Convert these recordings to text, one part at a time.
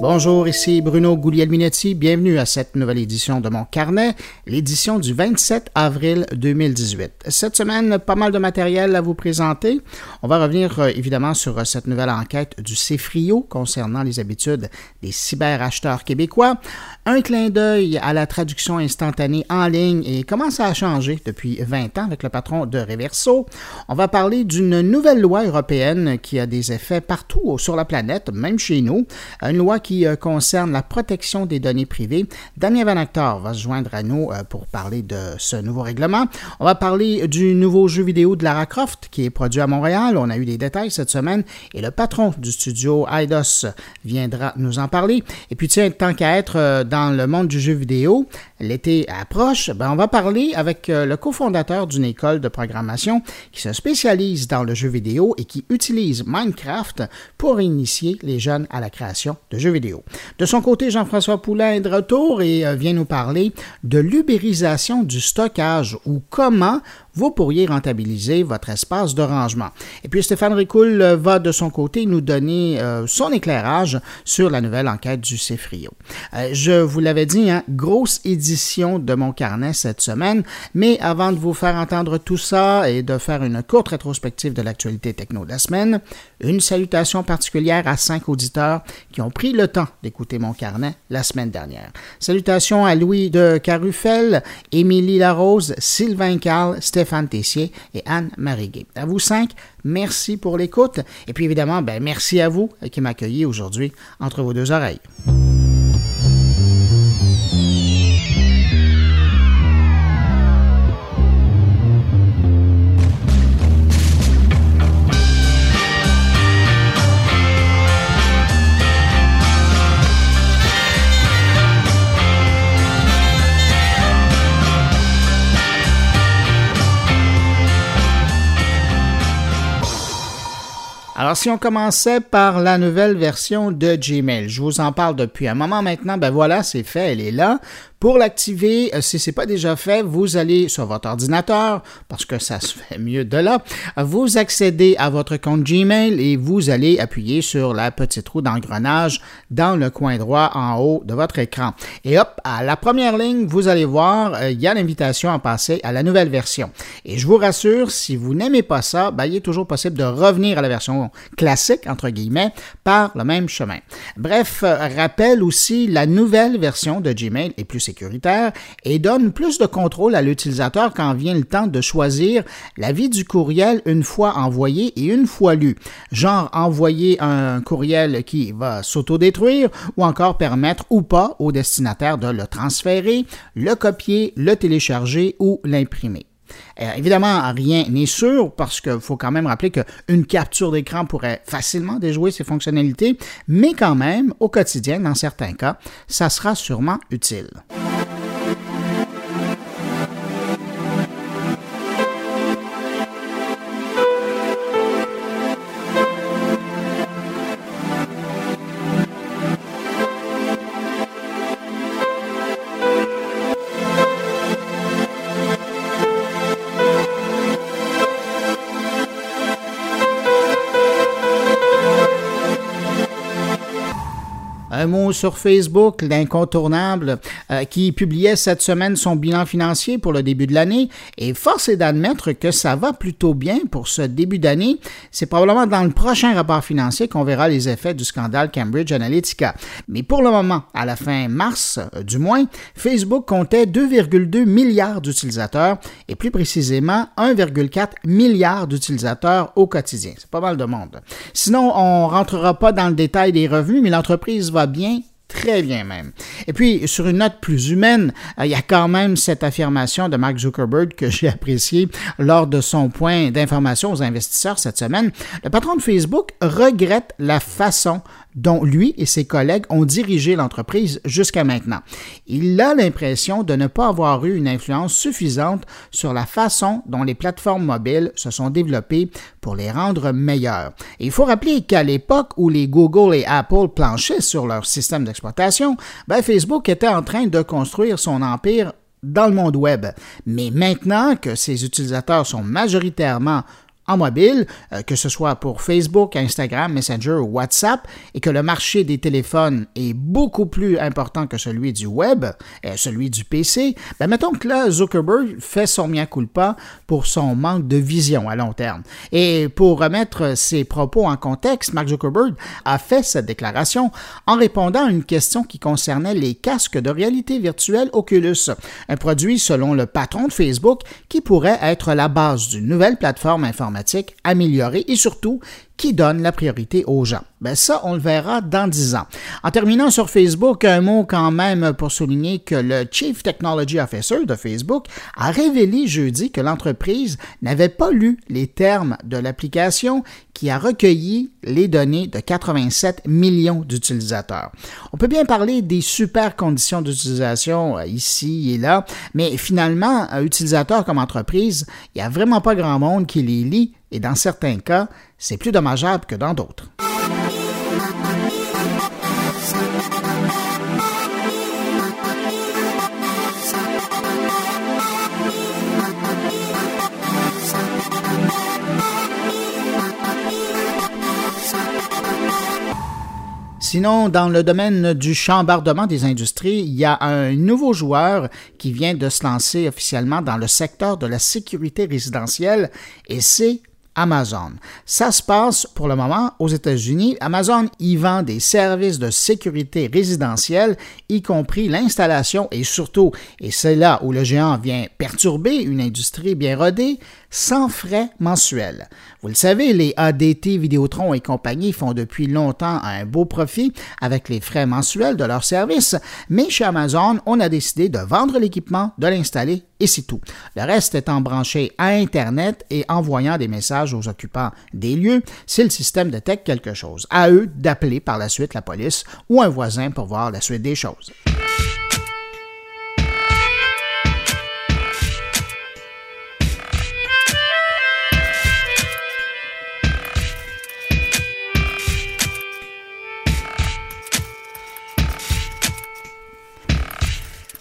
Bonjour, ici Bruno Guglielminetti. Bienvenue à cette nouvelle édition de mon carnet, l'édition du 27 avril 2018. Cette semaine, pas mal de matériel à vous présenter. On va revenir euh, évidemment sur euh, cette nouvelle enquête du CFRIO concernant les habitudes des cyberacheteurs québécois. Un clin d'œil à la traduction instantanée en ligne et comment ça a changé depuis 20 ans avec le patron de Reverso. On va parler d'une nouvelle loi européenne qui a des effets partout sur la planète, même chez nous. Qui euh, concerne la protection des données privées. Damien Van Actor va se joindre à nous euh, pour parler de ce nouveau règlement. On va parler du nouveau jeu vidéo de Lara Croft qui est produit à Montréal. On a eu des détails cette semaine et le patron du studio Eidos viendra nous en parler. Et puis tiens, tant qu'à être euh, dans le monde du jeu vidéo, l'été approche, ben on va parler avec le cofondateur d'une école de programmation qui se spécialise dans le jeu vidéo et qui utilise Minecraft pour initier les jeunes à la création de jeux vidéo. De son côté, Jean-François Poulain est de retour et euh, vient nous parler de l'ubérisation du stockage ou comment vous pourriez rentabiliser votre espace de rangement. Et puis Stéphane Ricoul euh, va de son côté nous donner euh, son éclairage sur la nouvelle enquête du CEFRIO. Euh, je vous l'avais dit, hein, grosse édition de mon carnet cette semaine, mais avant de vous faire entendre tout ça et de faire une courte rétrospective de l'actualité techno de la semaine, une salutation particulière à cinq auditeurs qui ont pris le temps d'écouter mon carnet la semaine dernière. Salutations à Louis de Carufel, Émilie Larose, Sylvain Carl, Stéphane Stéphane Tessier et Anne Mariguet. À vous cinq, merci pour l'écoute. Et puis évidemment, ben, merci à vous qui m'accueillez aujourd'hui entre vos deux oreilles. Alors, si on commençait par la nouvelle version de Gmail, je vous en parle depuis un moment maintenant, ben voilà, c'est fait, elle est là. Pour l'activer, euh, si ce n'est pas déjà fait, vous allez sur votre ordinateur, parce que ça se fait mieux de là, vous accédez à votre compte Gmail et vous allez appuyer sur la petite roue d'engrenage dans le coin droit en haut de votre écran. Et hop, à la première ligne, vous allez voir, euh, il y a l'invitation à passer à la nouvelle version. Et je vous rassure, si vous n'aimez pas ça, ben, il est toujours possible de revenir à la version classique, entre guillemets, par le même chemin. Bref, euh, rappelle aussi, la nouvelle version de Gmail est plus et donne plus de contrôle à l'utilisateur quand vient le temps de choisir la vie du courriel une fois envoyé et une fois lu. Genre envoyer un courriel qui va s'autodétruire ou encore permettre ou pas au destinataire de le transférer, le copier, le télécharger ou l'imprimer. Euh, évidemment, rien n'est sûr parce qu'il faut quand même rappeler qu'une capture d'écran pourrait facilement déjouer ces fonctionnalités, mais quand même, au quotidien, dans certains cas, ça sera sûrement utile. Un mot sur Facebook, l'incontournable, euh, qui publiait cette semaine son bilan financier pour le début de l'année. Et force est d'admettre que ça va plutôt bien pour ce début d'année. C'est probablement dans le prochain rapport financier qu'on verra les effets du scandale Cambridge Analytica. Mais pour le moment, à la fin mars, euh, du moins, Facebook comptait 2,2 milliards d'utilisateurs et plus précisément 1,4 milliard d'utilisateurs au quotidien. C'est pas mal de monde. Sinon, on rentrera pas dans le détail des revenus, mais l'entreprise va bien très bien même. Et puis, sur une note plus humaine, euh, il y a quand même cette affirmation de Mark Zuckerberg que j'ai appréciée lors de son point d'information aux investisseurs cette semaine. Le patron de Facebook regrette la façon dont lui et ses collègues ont dirigé l'entreprise jusqu'à maintenant. Il a l'impression de ne pas avoir eu une influence suffisante sur la façon dont les plateformes mobiles se sont développées pour les rendre meilleures. il faut rappeler qu'à l'époque où les Google et Apple planchaient sur leur système d'exploitation, ben Facebook était en train de construire son empire dans le monde web. Mais maintenant que ses utilisateurs sont majoritairement en mobile, euh, que ce soit pour Facebook, Instagram, Messenger ou WhatsApp, et que le marché des téléphones est beaucoup plus important que celui du web, et celui du PC, ben mettons que là, Zuckerberg fait son mea culpa pour son manque de vision à long terme. Et pour remettre ses propos en contexte, Mark Zuckerberg a fait cette déclaration en répondant à une question qui concernait les casques de réalité virtuelle Oculus, un produit selon le patron de Facebook qui pourrait être la base d'une nouvelle plateforme informatique améliorée et surtout qui donne la priorité aux gens. Ben ça, on le verra dans dix ans. En terminant sur Facebook, un mot quand même pour souligner que le Chief Technology Officer de Facebook a révélé jeudi que l'entreprise n'avait pas lu les termes de l'application qui a recueilli les données de 87 millions d'utilisateurs. On peut bien parler des super conditions d'utilisation euh, ici et là, mais finalement, un utilisateur comme entreprise, il n'y a vraiment pas grand monde qui les lit et dans certains cas, c'est plus dommageable que dans d'autres. Sinon, dans le domaine du chambardement des industries, il y a un nouveau joueur qui vient de se lancer officiellement dans le secteur de la sécurité résidentielle et c'est Amazon. Ça se passe pour le moment aux États-Unis. Amazon y vend des services de sécurité résidentielle, y compris l'installation et surtout, et c'est là où le géant vient perturber une industrie bien rodée, sans frais mensuels. Vous le savez, les ADT Vidéotron et compagnie font depuis longtemps un beau profit avec les frais mensuels de leurs services, mais chez Amazon, on a décidé de vendre l'équipement, de l'installer et c'est tout. Le reste étant branché à Internet et envoyant des messages aux occupants des lieux si le système détecte quelque chose. À eux d'appeler par la suite la police ou un voisin pour voir la suite des choses.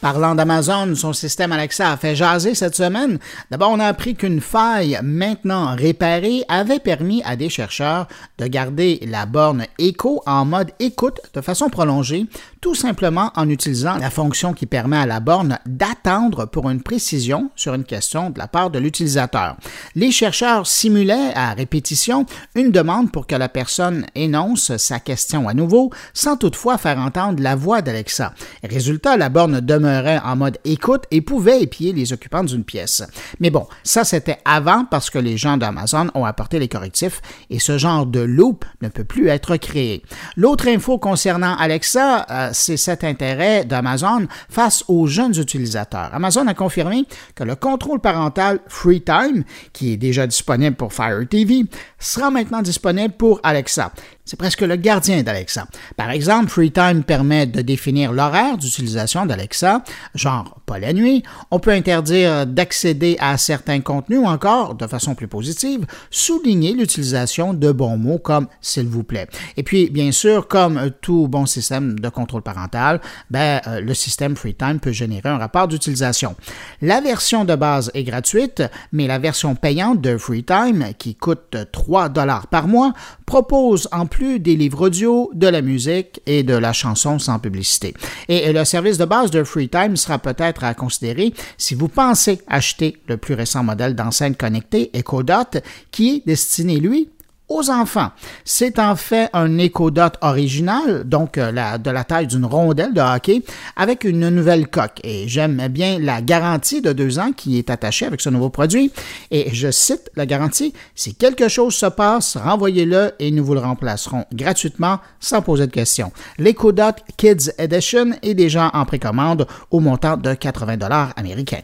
Parlant d'Amazon, son système Alexa a fait jaser cette semaine. D'abord, on a appris qu'une faille maintenant réparée avait permis à des chercheurs de garder la borne Echo en mode écoute de façon prolongée, tout simplement en utilisant la fonction qui permet à la borne d'attendre pour une précision sur une question de la part de l'utilisateur. Les chercheurs simulaient à répétition une demande pour que la personne énonce sa question à nouveau, sans toutefois faire entendre la voix d'Alexa. Résultat, la borne demeure en mode écoute et pouvait épier les occupants d'une pièce. Mais bon, ça c'était avant parce que les gens d'Amazon ont apporté les correctifs et ce genre de loop ne peut plus être créé. L'autre info concernant Alexa, euh, c'est cet intérêt d'Amazon face aux jeunes utilisateurs. Amazon a confirmé que le contrôle parental FreeTime, qui est déjà disponible pour Fire TV, sera maintenant disponible pour Alexa. C'est presque le gardien d'Alexa. Par exemple, FreeTime permet de définir l'horaire d'utilisation d'Alexa, genre pas la nuit. On peut interdire d'accéder à certains contenus ou encore, de façon plus positive, souligner l'utilisation de bons mots comme s'il vous plaît. Et puis, bien sûr, comme tout bon système de contrôle parental, ben, euh, le système FreeTime peut générer un rapport d'utilisation. La version de base est gratuite, mais la version payante de FreeTime, qui coûte 3 dollars par mois, propose en plus des livres audio, de la musique et de la chanson sans publicité. Et le service de base de FreeTime sera peut-être à considérer si vous pensez acheter le plus récent modèle d'enceinte connectée Echo Dot qui est destiné, lui, aux enfants. C'est en fait un Dot original, donc euh, de la taille d'une rondelle de hockey, avec une nouvelle coque. Et j'aime bien la garantie de deux ans qui est attachée avec ce nouveau produit. Et je cite la garantie, si quelque chose se passe, renvoyez-le et nous vous le remplacerons gratuitement sans poser de questions. Dot Kids Edition est déjà en précommande au montant de 80 dollars américains.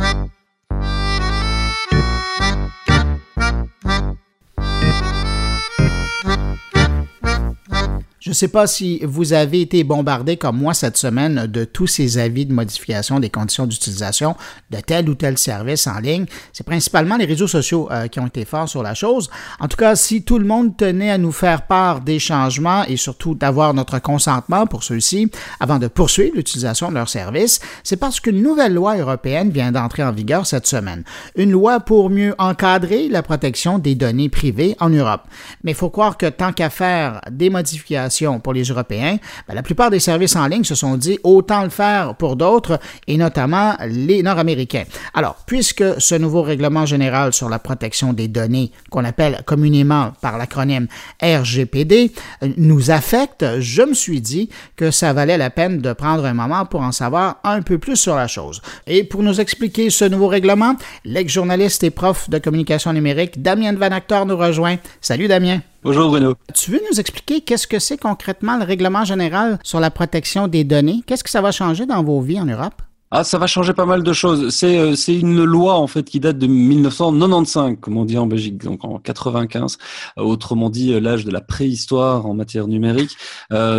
Bye. Je ne sais pas si vous avez été bombardé comme moi cette semaine de tous ces avis de modification des conditions d'utilisation de tel ou tel service en ligne. C'est principalement les réseaux sociaux euh, qui ont été forts sur la chose. En tout cas, si tout le monde tenait à nous faire part des changements et surtout d'avoir notre consentement pour ceux-ci avant de poursuivre l'utilisation de leurs services, c'est parce qu'une nouvelle loi européenne vient d'entrer en vigueur cette semaine. Une loi pour mieux encadrer la protection des données privées en Europe. Mais il faut croire que tant qu'à faire des modifications pour les Européens, ben, la plupart des services en ligne se sont dit autant le faire pour d'autres, et notamment les Nord-Américains. Alors, puisque ce nouveau règlement général sur la protection des données, qu'on appelle communément par l'acronyme RGPD, nous affecte, je me suis dit que ça valait la peine de prendre un moment pour en savoir un peu plus sur la chose. Et pour nous expliquer ce nouveau règlement, l'ex-journaliste et prof de communication numérique Damien Van Actor nous rejoint. Salut Damien. Bonjour Bruno. Tu veux nous expliquer qu'est-ce que c'est concrètement le règlement général sur la protection des données? Qu'est-ce que ça va changer dans vos vies en Europe? Ah, ça va changer pas mal de choses. C'est euh, c'est une loi en fait qui date de 1995, comme on dit en Belgique, donc en 95. Euh, autrement dit, euh, l'âge de la préhistoire en matière numérique.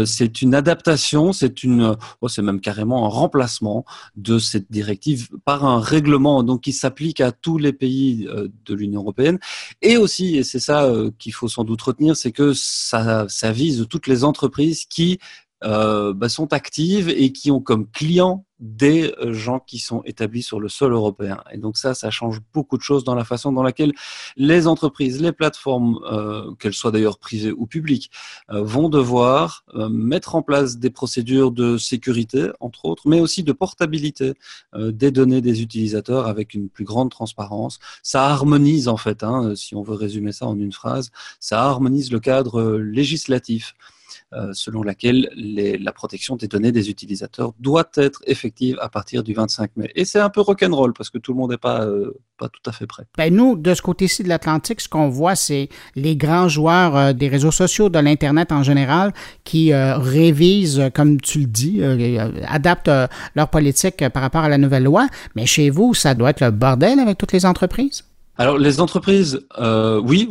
c'est une adaptation, c'est une, oh, c'est même carrément un remplacement de cette directive par un règlement, donc qui s'applique à tous les pays de l'Union européenne. Et aussi, et c'est ça qu'il faut sans doute retenir, c'est que ça ça vise toutes les entreprises qui euh, bah, sont actives et qui ont comme clients des euh, gens qui sont établis sur le sol européen. Et donc ça, ça change beaucoup de choses dans la façon dans laquelle les entreprises, les plateformes, euh, qu'elles soient d'ailleurs privées ou publiques, euh, vont devoir mettre en place des procédures de sécurité, entre autres, mais aussi de portabilité des données des utilisateurs avec une plus grande transparence. Ça harmonise en fait, hein, si on veut résumer ça en une phrase, ça harmonise le cadre législatif. Euh, selon laquelle la protection des données des utilisateurs doit être effective à partir du 25 mai. Et c'est un peu rock'n'roll parce que tout le monde n'est pas, euh, pas tout à fait prêt. Ben nous, de ce côté-ci de l'Atlantique, ce qu'on voit, c'est les grands joueurs euh, des réseaux sociaux, de l'Internet en général, qui révisent, comme tu le dis, adaptent leur politique par rapport à la nouvelle loi. Mais chez vous, ça doit être le bordel avec toutes les entreprises? Alors les entreprises, euh, oui,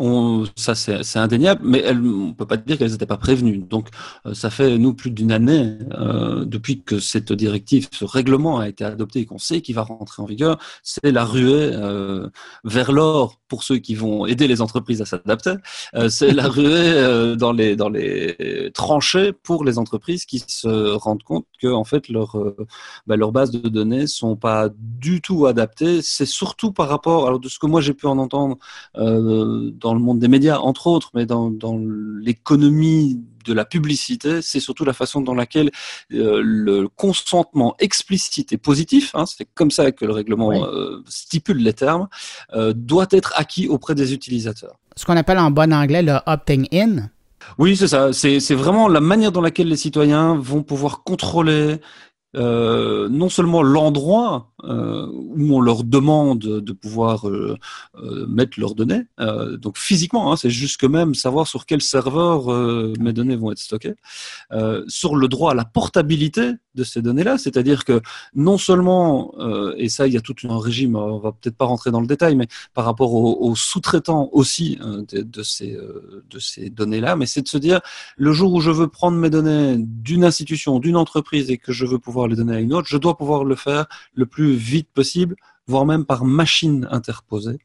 ça c'est indéniable, mais on peut pas dire qu'elles n'étaient pas prévenues. Donc euh, ça fait nous plus d'une année euh, depuis que cette directive, ce règlement a été adopté et qu'on sait qu'il va rentrer en vigueur. C'est la ruée vers l'or pour ceux qui vont aider les entreprises à s'adapter. C'est la ruée dans les dans les tranchées pour les entreprises qui se rendent compte que en fait leur bah, leurs bases de données sont pas du tout adaptées. C'est surtout par rapport alors de ce que moi j'ai pu en entendre euh, dans le monde des médias, entre autres, mais dans, l'économie de la publicité, c'est surtout la façon dans laquelle euh, le consentement explicite et positif, hein, c'est comme ça que le règlement euh, stipule les termes, doit être acquis auprès des utilisateurs. Ce qu'on appelle en bon anglais le opting in. Oui, c'est ça. C'est vraiment la manière dans laquelle les citoyens vont pouvoir contrôler non seulement l'endroit euh, où on leur demande de pouvoir euh, euh, mettre leurs données. donc physiquement, hein, c'est juste que même savoir sur quel serveur mes données vont être stockées. sur le droit à la portabilité de ces données-là, c'est-à-dire que non seulement, et ça il y a tout un régime, on va peut-être pas rentrer dans le détail, mais par rapport aux, sous-traitants aussi de, de, ces, de ces données-là, mais c'est de se dire, le jour où je veux prendre mes données d'une institution, d'une entreprise et que je veux pouvoir les donner à une autre, je dois pouvoir le faire le plus vite possible, voire même par machine interposée.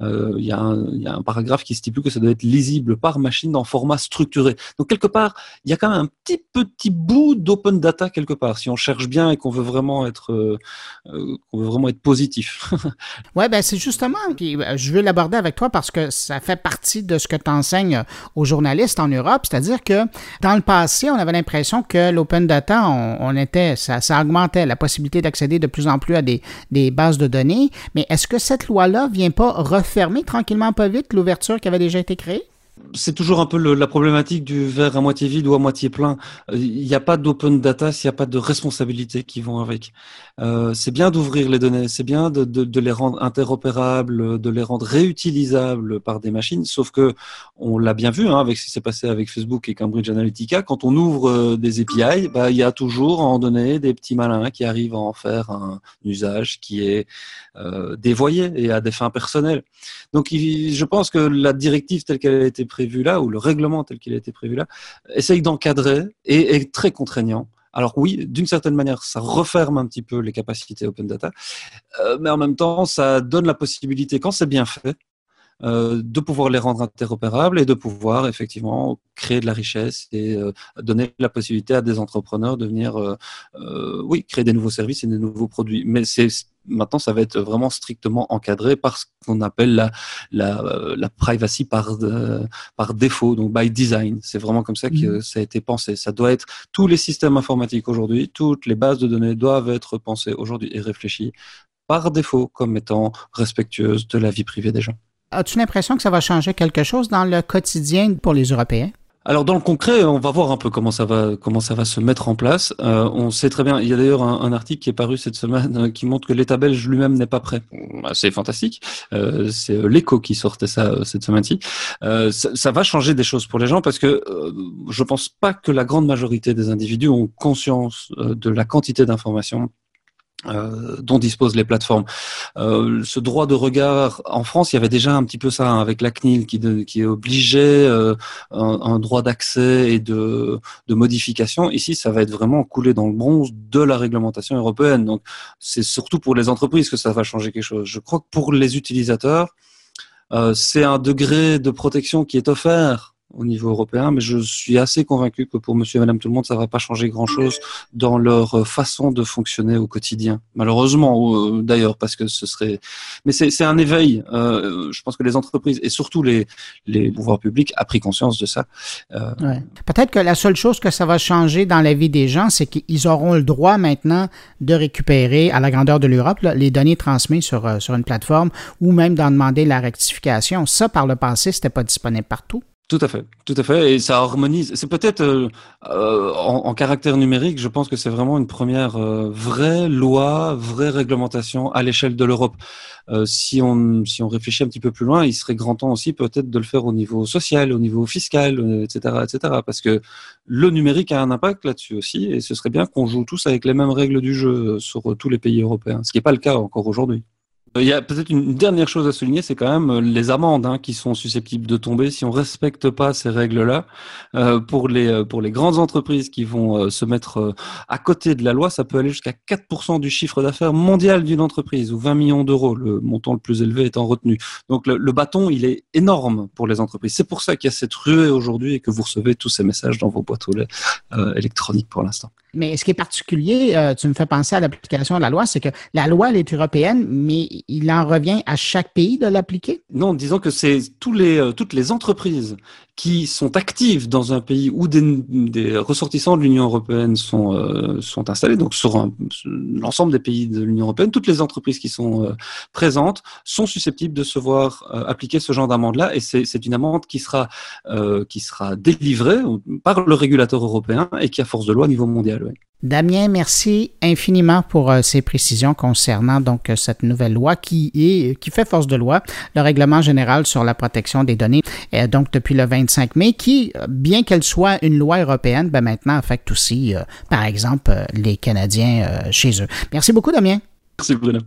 Euh, il y, a un paragraphe qui stipule que ça doit être lisible par machine en format structuré. Donc quelque part, il y a quand même un petit petit bout d'open data quelque part, si on cherche bien et qu'on veut vraiment être, euh, euh, qu'on veut vraiment être positif. ouais, ben c'est justement, je veux l'aborder avec toi parce que ça fait partie de ce que tu enseignes aux journalistes en Europe, c'est-à-dire que dans le passé, on avait l'impression que l'open data, on, était, ça, ça, augmentait la possibilité d'accéder de plus en plus à des, des bases de données, mais est-ce que cette loi-là vient pas refermer tranquillement pas vite l'ouverture qui avait déjà été créée? C'est toujours un peu la problématique du verre à moitié vide ou à moitié plein. Euh, il n'y a pas d'open data s'il n'y a pas de responsabilités qui vont avec. Euh, c'est bien d'ouvrir les données, c'est bien de, les rendre interopérables, de les rendre réutilisables par des machines. Sauf que on l'a bien vu hein, avec ce qui s'est passé avec Facebook et Cambridge Analytica. Quand on ouvre euh, des API, bah, il y a toujours en données des petits malins qui arrivent à en faire un usage qui est dévoyé et à des fins personnelles. Donc, je pense que la directive telle qu'elle a été prise prévu là, ou le règlement tel qu'il a été prévu là, essaye d'encadrer et est très contraignant. Alors oui, d'une certaine manière, ça referme un petit peu les capacités open data, euh, mais en même temps, ça donne la possibilité, quand c'est bien fait, euh, de pouvoir les rendre interopérables et de pouvoir effectivement créer de la richesse et euh, donner la possibilité à des entrepreneurs de venir, oui, créer des nouveaux services et des nouveaux produits. Mais c'est maintenant, ça va être vraiment strictement encadré par ce qu'on appelle la, la, la privacy par, par défaut, donc by design. C'est vraiment comme ça que mmh. ça a été pensé. Ça doit être tous les systèmes informatiques aujourd'hui, toutes les bases de données doivent être pensées aujourd'hui et réfléchies par défaut comme étant respectueuses de la vie privée des gens. As-tu l'impression que ça va changer quelque chose dans le quotidien pour les Européens? Alors dans le concret, on va voir un peu comment ça va comment ça va se mettre en place. Euh, on sait très bien. Il y a d'ailleurs un, article qui est paru cette semaine euh, qui montre que l'État belge lui-même n'est pas prêt. Bah, c'est fantastique. Euh, c'est l'Écho qui sortait ça cette semaine-ci. Ça, ça, va changer des choses pour les gens parce que je pense pas que la grande majorité des individus ont conscience de la quantité d'informations euh, dont disposent les plateformes. Euh, ce droit de regard en France, il y avait déjà un petit peu ça hein, avec la CNIL qui, qui obligeait euh, un, droit d'accès et de, de, modification. Ici, ça va être vraiment coulé dans le bronze de la réglementation européenne. Donc, c'est surtout pour les entreprises que ça va changer quelque chose. Je crois que pour les utilisateurs, euh, c'est un degré de protection qui est offert au niveau européen, mais je suis assez convaincu que pour monsieur et madame tout le monde, ça ne va pas changer grand-chose dans leur euh, façon de fonctionner au quotidien. Malheureusement, euh, d'ailleurs, parce que ce serait... Mais c'est un éveil. Euh, je pense que les entreprises et surtout les, les pouvoirs publics a pris conscience de ça. Peut-être que la seule chose que ça va changer dans la vie des gens, c'est qu'ils auront le droit maintenant de récupérer à la grandeur de l'Europe les données transmises sur, sur une plateforme ou même d'en demander la rectification. Ça, par le passé, c'était pas disponible partout. Tout à fait, tout à fait, et ça harmonise. C'est peut-être euh, euh, en, caractère numérique, je pense que c'est vraiment une première euh, vraie loi, vraie réglementation à l'échelle de l'Europe. si on si on réfléchit un petit peu plus loin, il serait grand temps aussi peut-être de le faire au niveau social, au niveau fiscal, etc., etc. Parce que le numérique a un impact là-dessus aussi, et ce serait bien qu'on joue tous avec les mêmes règles du jeu sur tous les pays européens, ce qui n'est pas le cas encore aujourd'hui. Il y a peut-être une dernière chose à souligner, c'est quand même euh, les amendes hein, qui sont susceptibles de tomber si on respecte pas ces règles-là. Euh, pour les euh, pour les grandes entreprises qui vont euh, se mettre à côté de la loi, ça peut aller jusqu'à 4% du chiffre d'affaires mondial d'une entreprise ou 20 millions d'euros, le montant le plus élevé étant retenu. Donc le, le bâton, il est énorme pour les entreprises. C'est pour ça qu'il y a cette ruée aujourd'hui et que vous recevez tous ces messages dans vos boîtes aux lettres électroniques pour l'instant. Mais ce qui est particulier, euh, tu me fais penser à l'application de la loi, c'est que la loi, elle est européenne, mais il en revient à chaque pays de l'appliquer? Non, disons que c'est euh, toutes les entreprises qui sont actives dans un pays où des, ressortissants de l'Union européenne sont, euh, sont installés, donc sur l'ensemble des pays de l'Union européenne, toutes les entreprises qui sont euh, présentes sont susceptibles de se voir euh, appliquer ce genre d'amende-là, et c'est une amende qui sera, qui sera délivrée par le régulateur européen et qui a force de loi au niveau mondial. Damien, merci infiniment pour euh, ces précisions concernant donc euh, cette nouvelle loi qui est qui fait force de loi, le règlement général sur la protection des données, euh, donc depuis le 25 mai, qui, bien qu'elle soit une loi européenne, ben maintenant affecte aussi, par exemple, les Canadiens chez eux. Merci beaucoup, Damien. Merci, Bruno.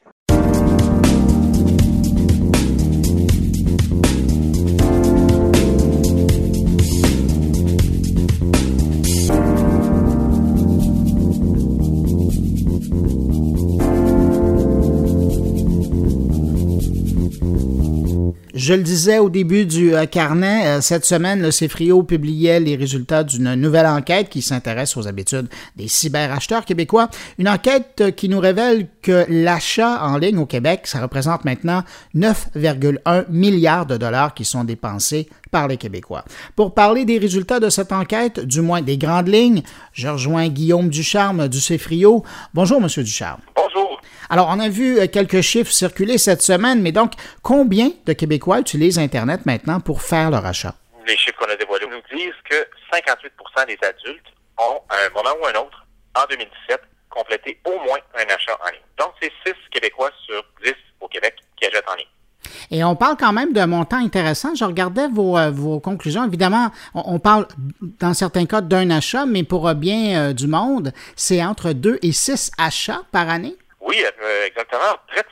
Je le disais au début du euh, carnet, euh, cette semaine, le CFRIO publiait les résultats d'une nouvelle enquête qui s'intéresse aux habitudes des cyberacheteurs québécois. Une enquête euh, qui nous révèle que l'achat en ligne au Québec, ça représente maintenant 9,1 milliards de dollars qui sont dépensés par les Québécois. Pour parler des résultats de cette enquête, du moins des grandes lignes, je rejoins Guillaume Ducharme du CFRIO. Bonjour, Monsieur Ducharme. Bonjour. Alors, on a vu euh, quelques chiffres circuler cette semaine, mais donc, combien de Québécois utilisent Internet maintenant pour faire leur achat? Les chiffres qu'on a dévoilés nous disent que 58% des adultes ont, à un moment ou un autre, en 2017, complété au moins un achat en ligne. Donc, c'est 6 Québécois sur 10 au Québec qui achètent en ligne. Et on parle quand même d'un montant intéressant. Je regardais vos, euh, vos conclusions. Évidemment, on, parle dans certains cas d'un achat, mais pour bien euh, du monde, c'est entre 2 et 6 achats par année. Oui, euh, exactement. Près de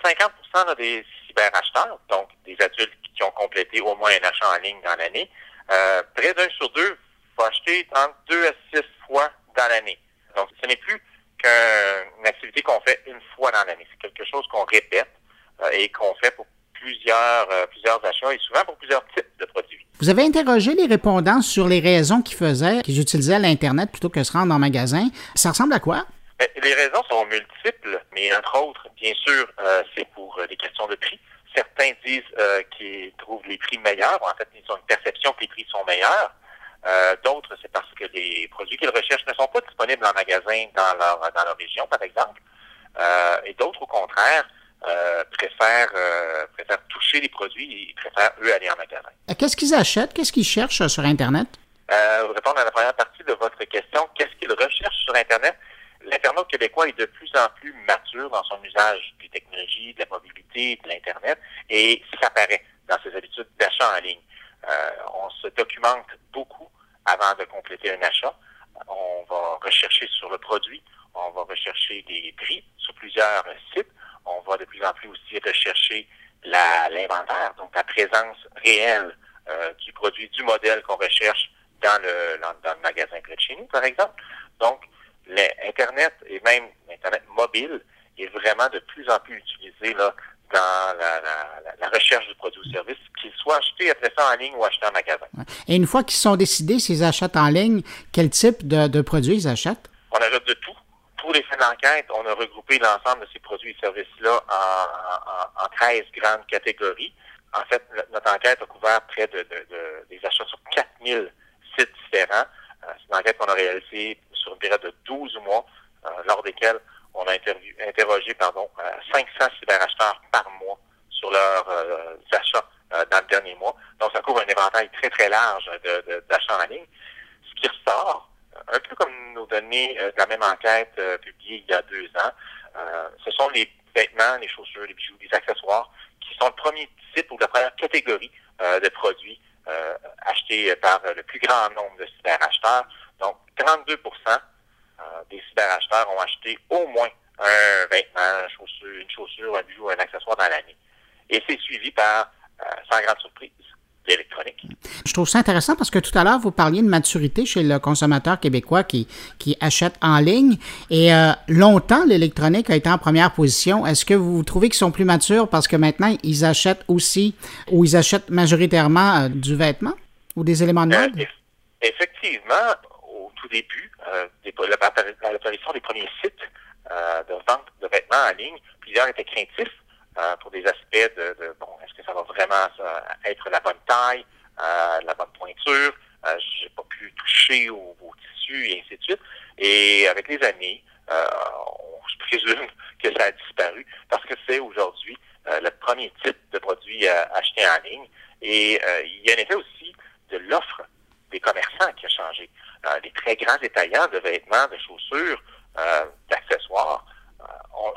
50% des cyberacheteurs, donc des adultes qui ont complété au moins un achat en ligne dans l'année, près d'un sur deux va acheter entre deux à six fois dans l'année. Donc, ce n'est plus qu'une activité qu'on fait une fois dans l'année. C'est quelque chose qu'on répète et qu'on fait pour plusieurs, plusieurs achats et souvent pour plusieurs types de produits. Vous avez interrogé les répondants sur les raisons qu'ils faisaient, qu'ils utilisaient l'Internet plutôt que se rendre en magasin. Ça ressemble à quoi? Ben, les raisons sont multiples, mais entre autres, bien sûr, euh, c'est pour euh, des questions de prix. Certains disent euh, qu'ils trouvent les prix meilleurs. En fait, ils ont une perception que les prix sont meilleurs. D'autres, c'est parce que les produits qu'ils recherchent ne sont pas disponibles en magasin dans leur, dans leur région, par exemple. et d'autres, au contraire, préfèrent, préfèrent toucher les produits et préfèrent, eux, aller en magasin. Qu'est-ce qu'ils achètent? Qu'est-ce qu'ils cherchent sur Internet? Euh, répondre à la première partie de votre question, qu'est-ce qu'ils recherchent sur Internet? L'internaute québécois est de plus en plus mature dans son usage des technologies, de la mobilité, de l'Internet, et ça paraît dans ses habitudes d'achat en ligne. Euh, on se documente beaucoup avant de compléter un achat. On va rechercher sur le produit, on va rechercher des prix sur plusieurs sites. On va de plus en plus aussi rechercher l'inventaire, donc la présence réelle euh, du produit, du modèle qu'on recherche dans le, dans, le magasin près de chez nous, par exemple. Donc, l'Internet et même l'Internet mobile est vraiment de plus en plus utilisé là, dans la, recherche du produit ou service, qu'il soit acheté après ça en ligne ou acheté en magasin. Et une fois qu'ils sont décidés, s'ils achètent en ligne, quel type de, produits ils achètent? On achète de tout. Pour les fins d'enquête, on a regroupé l'ensemble de ces produits et services-là en, en, 13 grandes catégories. En fait, notre enquête a couvert près de, des achats sur 4000 sites différents. Euh, c'est une enquête qu'on a réalisée sur une période de 12 mois, euh, lors desquels on a interrogé pardon, 500 euh, cyberacheteurs par mois sur leurs euh, achats dans le dernier mois. Donc, ça couvre un éventail très, très large d'achats en ligne. Ce qui ressort, un peu comme nos données de la même enquête publiée il y a deux ans, ce sont les vêtements, les chaussures, les bijoux, les accessoires qui sont le premier type ou la première catégorie de produits achetés par le plus grand nombre de cyberacheteurs. Donc, 32% euh, des cyberacheteurs ont acheté au moins un vêtement, une chaussure, un bijou, un accessoire dans l'année. Et c'est suivi par, euh, sans grande surprise, l'électronique. Je trouve ça intéressant parce que tout à l'heure, vous parliez de maturité chez le consommateur québécois qui, qui achète en ligne. Et euh, longtemps, l'électronique a été en première position. Est-ce que vous trouvez qu'ils sont plus matures parce que maintenant, ils achètent aussi ou ils achètent majoritairement du vêtement ou des éléments de mode? effectivement, au début, euh, l'apparition des premiers sites euh, de vente de vêtements en ligne, plusieurs étaient craintifs euh, pour des aspects de, bon, est-ce que ça va vraiment être la bonne taille, euh, la bonne pointure, euh, j'ai pas pu toucher aux, tissus et ainsi de suite. Et avec les années, on, je présume que ça a disparu parce que c'est aujourd'hui le premier type de produit acheté en ligne. Et il y a un effet aussi de l'offre des commerçants qui a changé. Euh, les très grands détaillants de vêtements, de chaussures, euh, d'accessoires euh,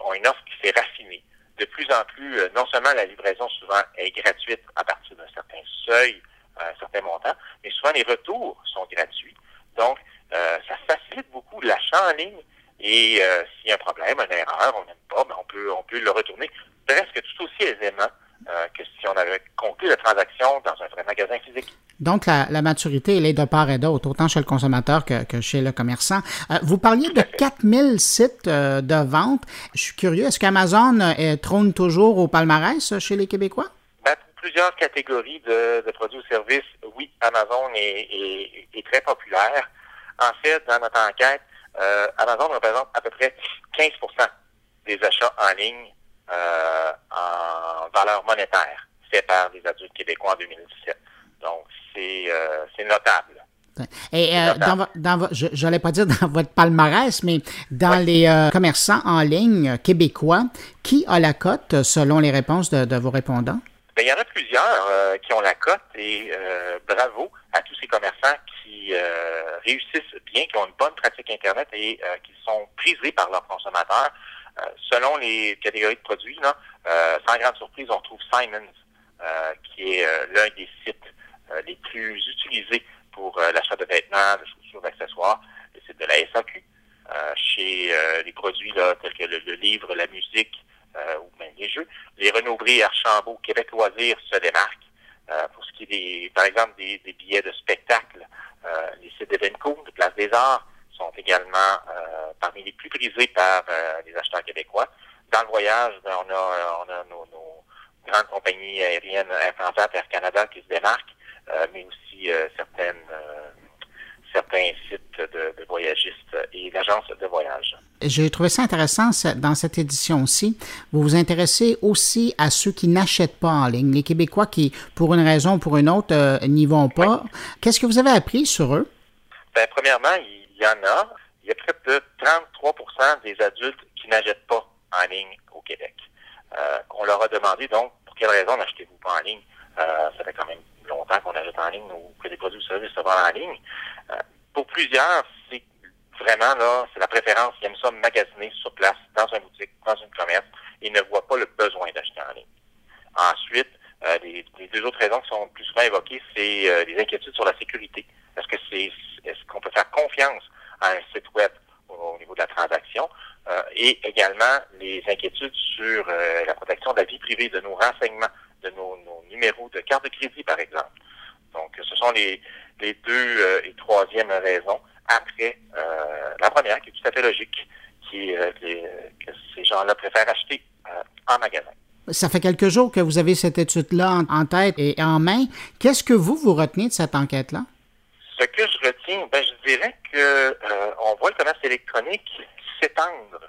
ont, une offre qui s'est raffinée. De plus en plus, non seulement la livraison souvent est gratuite à partir d'un certain seuil, un certain montant, mais souvent les retours sont gratuits. Donc, ça facilite beaucoup l'achat en ligne. Et s'il y a un problème, une erreur, on n'aime pas, ben on peut on peut le retourner presque tout aussi aisément que si on avait conclu la transaction dans un vrai magasin physique. Donc, la, maturité, elle est de part et d'autre, autant chez le consommateur que, chez le commerçant. Euh, vous parliez de 4000 sites euh, de vente. Je suis curieux, est-ce qu'Amazon euh, trône toujours au palmarès chez les Québécois? Ben, plusieurs catégories de, produits ou services, oui, Amazon est, très populaire. En fait, dans notre enquête, Amazon représente à peu près 15% des achats en ligne en valeur monétaire faits par les adultes québécois en 2017. Donc, euh, c'est notable. Et euh, dans, je n'allais pas dire dans votre palmarès, mais dans les euh, commerçants en ligne québécois, qui a la cote selon les réponses de, vos répondants? Bien, il y en a plusieurs qui ont la cote et bravo à tous ces commerçants qui réussissent bien, qui ont une bonne pratique Internet et qui sont prisés par leurs consommateurs. Selon les catégories de produits, là, sans grande surprise, on trouve Simons, qui est l'un des sites euh, les plus utilisés pour euh, l'achat de vêtements, de chaussures, d'accessoires, c'est de la SAQ. Euh, chez les produits là, tels que le, livre, la musique ou même les jeux. Les Renaud Bré, Archambault, Québec Loisirs se démarquent. pour ce qui est des, par exemple des, billets de spectacle. les sites d'Evenco, de Place des Arts, sont également parmi les plus prisés par les acheteurs québécois. Dans le voyage, ben, on a, on a nos, nos grandes compagnies aériennes Air France, Air Canada qui se démarquent, mais aussi certaines certains sites de, voyagistes et d'agences de voyage. J'ai trouvé ça intéressant dans cette édition aussi. Vous vous intéressez aussi à ceux qui n'achètent pas en ligne, les Québécois qui, pour une raison ou pour une autre, euh, n'y vont pas. Qu'est-ce que vous avez appris sur eux? Bien, premièrement, il y en a. Il y a près de 33% des adultes qui n'achètent pas en ligne au Québec. Euh, on leur a demandé donc pour quelle raison n'achetez-vous pas en ligne? Euh, ça fait quand même longtemps qu'on achète en ligne ou que des produits ou services se vendent en ligne. Euh, pour plusieurs, c'est vraiment là, c'est la préférence. Ils aiment ça magasiner sur place, dans une boutique, dans une commerce, et ne voient pas le besoin d'acheter en ligne. Ensuite, euh, les, deux autres raisons qui sont plus souvent évoquées, c'est euh, les inquiétudes sur la sécurité. Est-ce que c'est est-ce qu'on peut faire confiance à un site web au, niveau de la transaction? et également les inquiétudes sur la protection de la vie privée, de nos renseignements, de nos, numéros de carte de crédit, par exemple. Donc, ce sont les, deux euh, et troisième raisons après euh, la première, qui est tout à fait logique, euh, que ces gens-là préfèrent acheter en magasin. Ça fait quelques jours que vous avez cette étude-là en, tête et en main. Qu'est-ce que vous, vous retenez de cette enquête-là? Ce que je retiens, ben, je dirais que on voit le commerce électronique s'étendre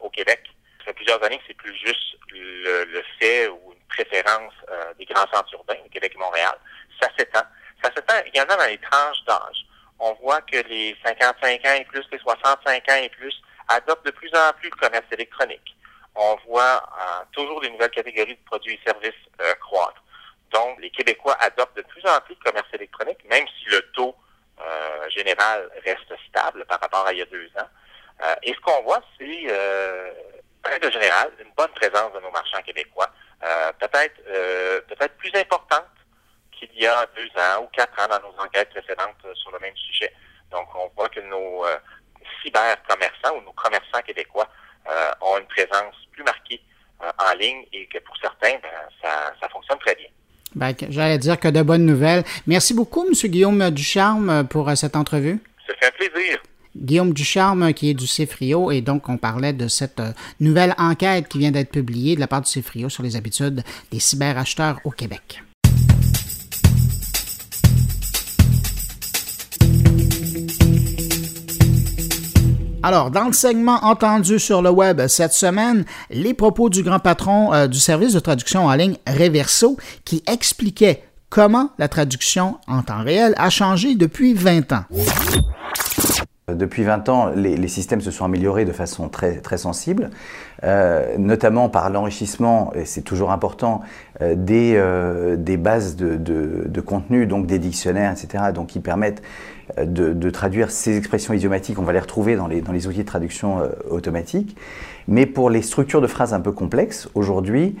au Québec. Ça fait plusieurs années que c'est plus juste le, le, fait ou une préférence des grands centres urbains, Québec et Montréal. Ça s'étend. Ça s'étend également dans les tranches d'âge. On voit que les 55 ans et plus, les 65 ans et plus adoptent de plus en plus le commerce électronique. On voit euh, toujours les nouvelles catégories de produits et services euh, croître. Donc, les Québécois adoptent de plus en plus le commerce électronique, même si le taux euh, général reste stable par rapport à il y a deux ans. et ce qu'on voit, c'est, euh, de général, une bonne présence de nos marchands québécois, peut-être peut-être plus importante qu'il y a deux ans ou quatre ans dans nos enquêtes précédentes euh, sur le même sujet. Donc, on voit que nos euh, cyber-commerçants ou nos commerçants québécois euh, ont une présence plus marquée en ligne et que pour certains, ben, ça, fonctionne très bien. Ben, J'allais dire que de bonnes nouvelles. Merci beaucoup, M. Guillaume Ducharme, pour cette entrevue. Ça fait un plaisir. Guillaume Ducharme, qui est du CFRIO, et donc on parlait de cette nouvelle enquête qui vient d'être publiée de la part du CFRIO sur les habitudes des cyberacheteurs au Québec. Alors, dans le segment entendu sur le web cette semaine, les propos du grand patron euh, du service de traduction en ligne Reverso qui expliquait comment la traduction en temps réel a changé depuis 20 ans. Depuis 20 ans, les, systèmes se sont améliorés de façon très, sensible, euh, notamment par l'enrichissement, et c'est toujours important, euh, des, des bases de, de, contenu, donc des dictionnaires, etc., donc qui permettent de, traduire ces expressions idiomatiques, on va les retrouver dans les, outils de traduction euh, automatique. Mais pour les structures de phrases un peu complexes, aujourd'hui,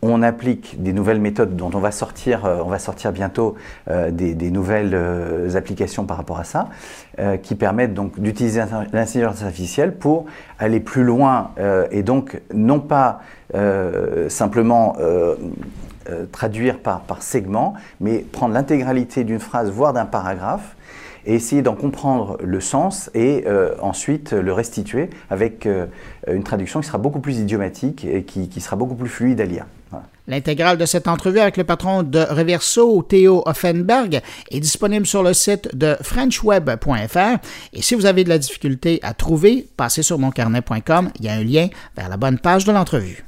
on applique des nouvelles méthodes dont on va sortir, euh, on va sortir bientôt euh, des, nouvelles applications par rapport à ça, qui permettent donc d'utiliser l'intelligence artificielle pour aller plus loin et donc non pas simplement traduire par, par segment, mais prendre l'intégralité d'une phrase, voire d'un paragraphe, et essayer d'en comprendre le sens et euh, ensuite le restituer avec euh, une traduction qui sera beaucoup plus idiomatique et qui, sera beaucoup plus fluide à lire. L'intégrale de cette entrevue avec le patron de Reverso, Théo Offenberg, est disponible sur le site de frenchweb.fr. Et si vous avez de la difficulté à trouver, passez sur moncarnet.com. Il y a un lien vers la bonne page de l'entrevue.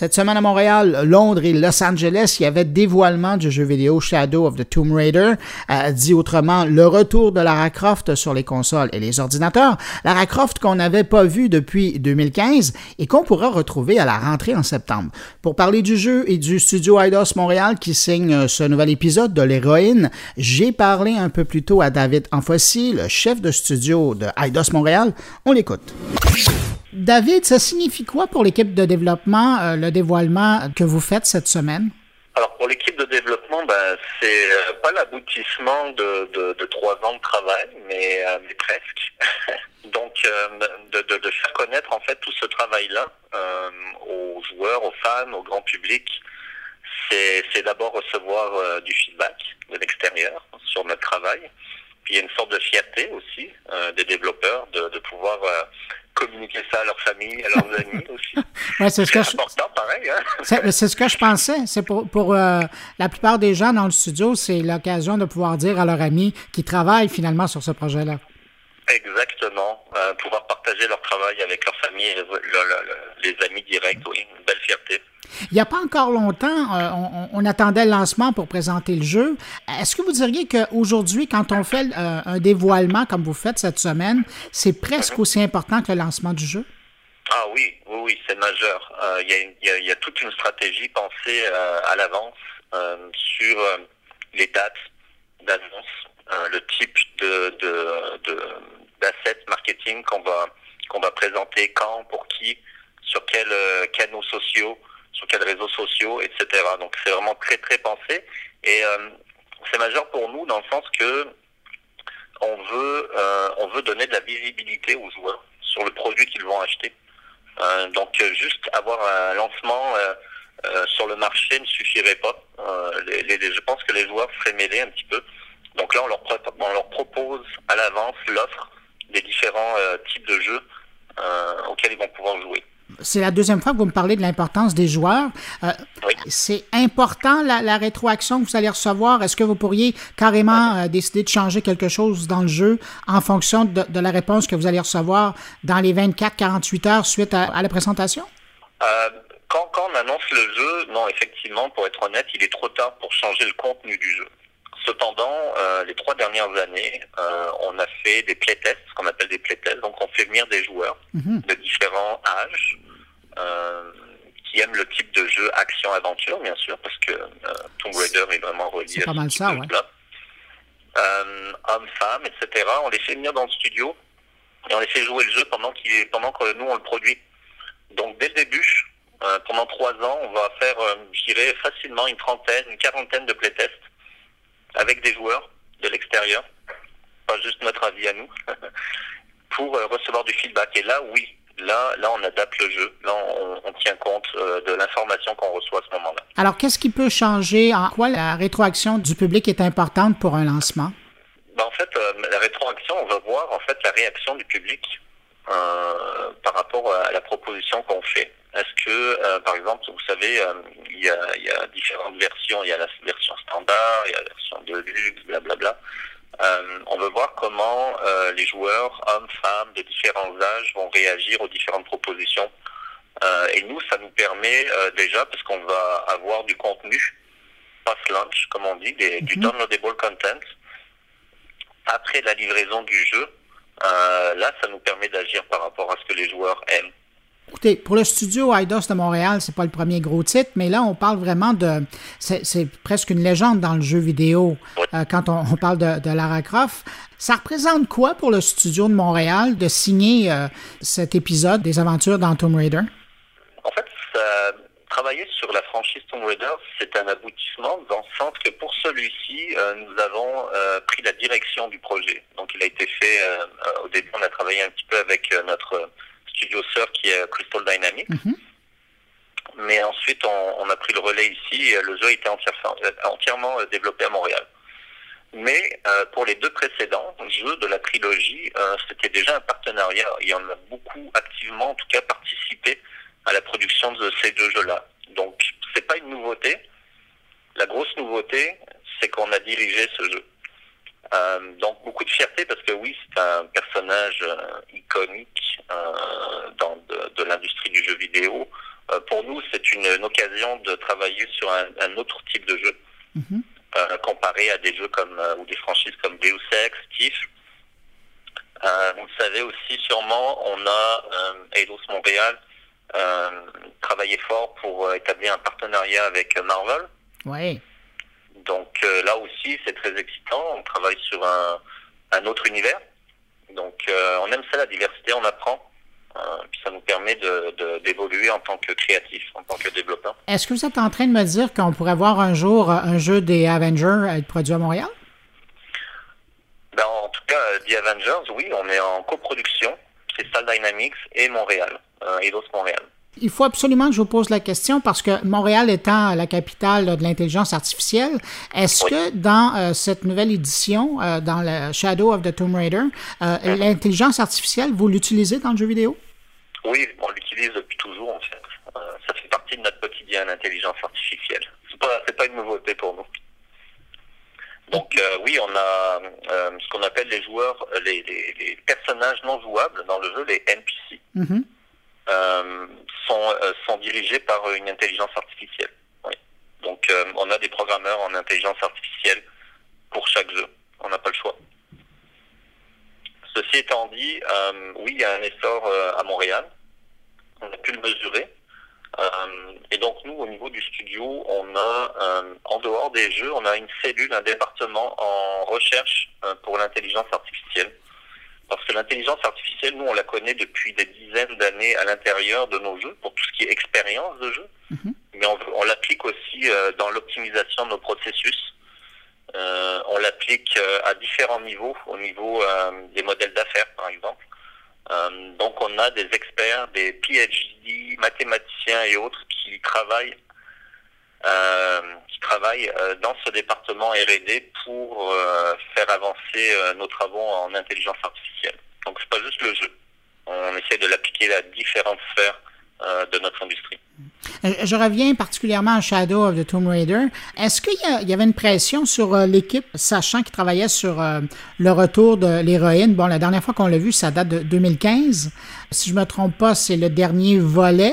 Cette semaine à Montréal, Londres et Los Angeles, il y avait dévoilement du jeu vidéo Shadow of the Tomb Raider, euh, dit autrement le retour de Lara Croft sur les consoles et les ordinateurs. Lara Croft qu'on n'avait pas vu depuis 2015 et qu'on pourra retrouver à la rentrée en septembre. Pour parler du jeu et du studio Eidos Montréal qui signe euh, ce nouvel épisode de l'héroïne, j'ai parlé un peu plus tôt à David Anfossi, le chef de studio de Eidos Montréal. On l'écoute. David, ça signifie quoi pour l'équipe de développement, euh, le dévoilement que vous faites cette semaine? Alors pour l'équipe de développement, ben, c'est euh, pas l'aboutissement de, trois ans de travail, mais, euh, presque. Donc de, de, faire connaître en fait tout ce travail-là aux joueurs, aux fans, au grand public, c'est d'abord recevoir du feedback de l'extérieur sur notre travail. Puis il y a une sorte de fierté aussi des développeurs de pouvoir communiquer ça à leur famille, à leurs amis aussi. ouais, c'est ce que important, je... pareil. Hein? C'est ce que je pensais. C'est pour, pour euh, la plupart des gens dans le studio, c'est l'occasion de pouvoir dire à leurs amis qui travaillent finalement sur ce projet-là. Exactement. Euh, pouvoir partager leur travail avec leur famille, les, les amis directs, oui, une belle fierté. Il n'y a pas encore longtemps, euh, on, attendait le lancement pour présenter le jeu. Est-ce que vous diriez qu'aujourd'hui, quand on fait euh, un dévoilement comme vous faites cette semaine, c'est presque aussi important que le lancement du jeu? Ah oui, oui, oui, c'est majeur. Euh, il y, a toute une stratégie pensée à l'avance sur les dates d'annonce, le type de, d'assets marketing qu'on va qu'on va présenter, quand, pour qui, sur quels canaux sociaux, sur quels réseaux sociaux, etc. Donc c'est vraiment très très pensé et euh, c'est majeur pour nous dans le sens que on veut euh, on veut donner de la visibilité aux joueurs sur le produit qu'ils vont acheter. Euh, donc juste avoir un lancement sur le marché ne suffirait pas. je pense que les joueurs seraient mêlés un petit peu. Donc là on leur, on leur propose à l'avance l'offre des différents types de jeux auxquels ils vont pouvoir jouer c'est la deuxième fois que vous me parlez de l'importance des joueurs. Euh, c'est important la, rétroaction que vous allez recevoir. Est-ce que vous pourriez carrément euh, décider de changer quelque chose dans le jeu en fonction de, la réponse que vous allez recevoir dans les 24-48 heures suite à, la présentation? Euh, quand, on annonce le jeu, non, effectivement, pour être honnête, il est trop tard pour changer le contenu du jeu. Cependant, les trois dernières années, on a fait des playtests, ce qu'on appelle des playtests. Donc, on fait venir des joueurs mm-hmm. de différents âges, euh, qui aiment le type de jeu action-aventure, bien sûr, parce que euh, Tomb Raider est vraiment relié à pas mal ça, ouais. Euh, hommes-femmes, etc. On les fait venir dans le studio et on les fait jouer le jeu pendant que nous, on le produit. Donc, dès le début, pendant trois ans, on va faire, je dirais, facilement une trentaine, une quarantaine de playtests avec des joueurs de l'extérieur, pas juste notre avis à nous, pour recevoir du feedback. Et là, oui, Là, là, on adapte le jeu. Là, on, tient compte euh, de l'information qu'on reçoit à ce moment-là. Alors, qu'est-ce qui peut changer? En quoi la rétroaction du public est importante pour un lancement? Ben, en fait, euh, la rétroaction, on va voir en fait la réaction du public euh, par rapport à la proposition qu'on fait. Est-ce que, par exemple, vous savez, il y, a, y, a, différentes versions. Il y a la version standard, il y a la version de luxe, blablabla. Bla, bla. Euh, on veut voir comment euh, les joueurs, hommes, femmes, de différents âges, vont réagir aux différentes propositions. Euh, et nous, ça nous permet déjà, parce qu'on va avoir du contenu post-launch, comme on dit, du mhm. downloadable content, après la livraison du jeu. là, ça nous permet d'agir par rapport à ce que les joueurs aiment. Écoutez, pour le studio IDOS de Montréal, c'est pas le premier gros titre, mais là, on parle vraiment de. C'est presque une légende dans le jeu vidéo euh, quand on, parle de, Lara Croft. Ça représente quoi pour le studio de Montréal de signer euh, cet épisode des aventures dans Tomb Raider? En fait, travailler sur la franchise Tomb Raider, c'est un aboutissement dans le sens que pour celui-ci, euh, nous avons pris la direction du projet. Donc, il a été fait, au début, on a travaillé un petit peu avec notre studio sœur qui est Crystal Dynamics. Mhm. Mais ensuite, on, a pris le relais ici et le jeu a été entièrement euh, développé à Montréal. Mais euh, pour les deux précédents jeux de la trilogie, euh, c'était déjà un partenariat. Il y en a beaucoup activement, en tout cas, participé à la production de ces deux jeux-là. Donc, c'est pas une nouveauté. La grosse nouveauté, c'est qu'on a dirigé ce jeu. Euh, donc beaucoup de fierté parce que oui, c'est un personnage euh, iconique euh, dans de, l'industrie du jeu vidéo. pour nous, c'est une, occasion de travailler sur un, autre type de jeu, mhm. comparé à des jeux comme ou des franchises comme Deus Ex, Thief. vous le savez aussi sûrement, on a Eidos Montréal travaillé fort pour établir un partenariat avec Marvel. Oui. Donc euh, là aussi, c'est très excitant. On travaille sur un, autre univers. Donc euh, on aime ça, la diversité, on apprend. puis ça nous permet d'évoluer de, en tant que créatif, en tant que développeur. Est-ce que vous êtes en train de me dire qu'on pourrait voir un jour un jeu des Avengers être produit à Montréal? Ben, en tout cas, The Avengers, oui, on est en coproduction. C'est Stal Dynamics et Montréal, Eidos Montréal. Il faut absolument que je vous pose la question parce que Montréal étant la capitale de l'intelligence artificielle, est-ce que dans euh, cette nouvelle édition, euh, dans le Shadow of the Tomb Raider, euh, mhm. l'intelligence artificielle, vous l'utilisez dans le jeu vidéo? Oui, on l'utilise depuis toujours en fait. ça fait partie de notre quotidien, l'intelligence artificielle. C'est pas, pas une nouveauté pour nous. Donc oui, on a ce qu'on appelle les joueurs, les, personnages non jouables dans le jeu, les NPC. Mhm. Euh, sont, euh, sont dirigés par une intelligence artificielle. Donc euh, on a des programmeurs en intelligence artificielle pour chaque jeu. On n'a pas le choix. Ceci étant dit, oui, il y a un essor à Montréal. On a pu le mesurer. et donc nous, au niveau du studio, on a, en dehors des jeux, on a une cellule, un département en recherche pour l'intelligence artificielle. Parce que l'intelligence artificielle, nous, on la connaît depuis des dizaines à l'intérieur de nos jeux, pour tout ce qui est expérience de jeu. Mhm. Mais on, l'applique aussi euh, dans l'optimisation de nos processus. Euh, on l'applique euh, à différents niveaux, au niveau des modèles d'affaires, par exemple. donc, on a des experts, des PhD, mathématiciens et autres qui travaillent qui travaille euh, dans ce département R&D pour faire avancer nos travaux en intelligence artificielle. Donc c'est pas juste le jeu. On essaie de l'appliquer à différentes sphères de notre industrie. Je reviens particulièrement à Shadow of the Tomb Raider. Est-ce qu'il y, avait une pression sur l'équipe, sachant qu'il travaillait sur le retour de l'héroïne? Bon, la dernière fois qu'on l'a vu, ça date de 2015. Si je me trompe pas, c'est le dernier volet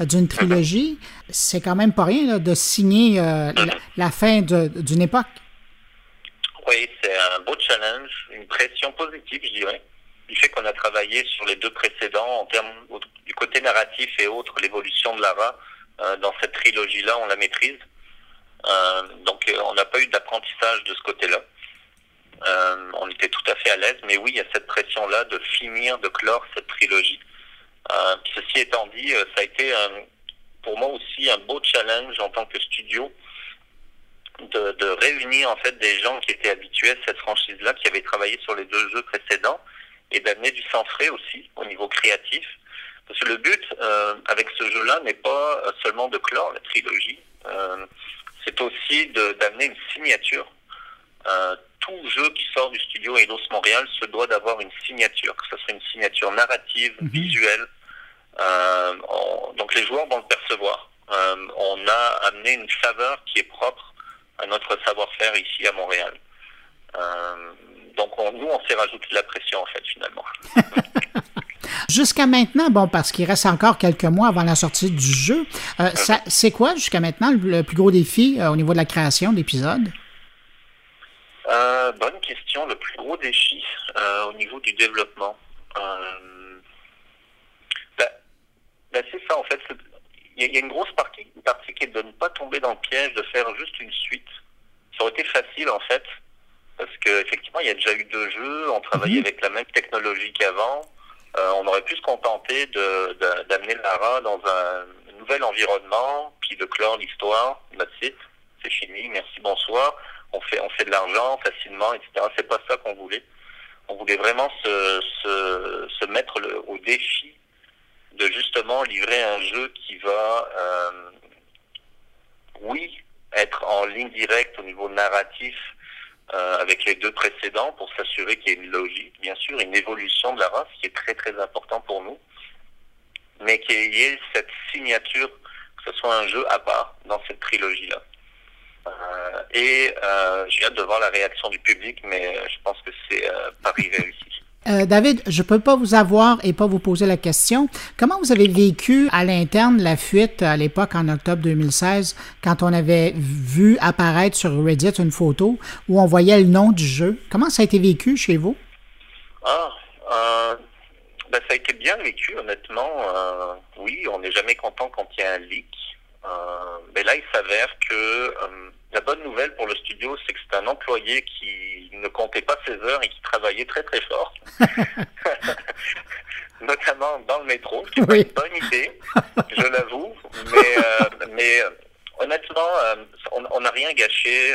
d'une trilogie, c'est quand même pas rien de signer euh, la, fin d'une époque. Oui, c'est un beau challenge, une pression positive, je dirais, du fait qu'on a travaillé sur les deux précédents en termes du côté narratif et autres, l'évolution de Lara euh, dans cette trilogie-là, on la maîtrise. Euh, donc, on n'a pas eu d'apprentissage de ce côté-là. on était tout à fait à l'aise, mais oui, il y a cette pression-là de finir, de clore cette trilogie. Euh, ceci étant dit, euh, ça a été pour moi aussi un beau challenge en tant que studio de, réunir en fait des gens qui étaient habitués à cette franchise-là, qui avaient travaillé sur les deux jeux précédents, et d'amener du sang frais aussi au niveau créatif. Parce que le but euh, avec ce jeu-là n'est pas seulement de clore la trilogie, c'est aussi d'amener une signature. tout jeu qui sort du studio Eidos Montréal se doit d'avoir une signature, que ce soit une signature narrative, mhm. visuelle, euh, donc les joueurs vont le percevoir. Euh, on a amené une saveur qui est propre à notre savoir-faire ici à Montréal. Euh, donc nous, on s'est rajouté de la pression en fait finalement. Jusqu'à maintenant, bon, parce qu'il reste encore quelques mois avant la sortie du jeu, c'est quoi jusqu'à maintenant le plus gros défi au niveau de la création d'épisodes? bonne question. Le plus gros défi au niveau du développement. Ben, c'est ça, en fait. Il y, a une grosse partie, une partie qui est de ne pas tomber dans le piège de faire juste une suite. Ça aurait été facile, en fait, parce qu'effectivement, il y a déjà eu deux jeux, on travaillait mhm. avec la même technologie qu'avant. Euh, on aurait pu se contenter d'amener Lara dans un nouvel environnement, puis de clore l'histoire. C'est fini, merci, bonsoir. On fait, on fait de l'argent facilement, etc. C'est pas ça qu'on voulait. On voulait vraiment se, se, se mettre le, au défi de justement livrer un jeu qui va, euh, oui, être en ligne directe au niveau narratif euh, avec les deux précédents pour s'assurer qu'il y ait une logique, bien sûr, une évolution de la race qui est très très important pour nous, mais qu'il y ait cette signature, que ce soit un jeu à part dans cette trilogie-là. Euh, et j'ai hâte de voir la réaction du public, mais je pense que c'est Paris réussi. Euh, David, je ne peux pas vous avoir et pas vous poser la question. Comment vous avez vécu à l'interne la fuite à l'époque en octobre 2016 quand on avait vu apparaître sur Reddit une photo où on voyait le nom du jeu? Comment ça a été vécu chez vous? Ah, euh, ben, ça a été bien vécu, honnêtement. Euh, oui, on n'est jamais content quand il y a un leak. mais là, il s'avère que la bonne nouvelle pour le studio, c'est que c'est un employé qui ne comptait pas ses heures et qui travaillait très très fort. Notamment dans le métro, ce qui est une bonne idée, je l'avoue. Mais, mais honnêtement, on n'a rien gâché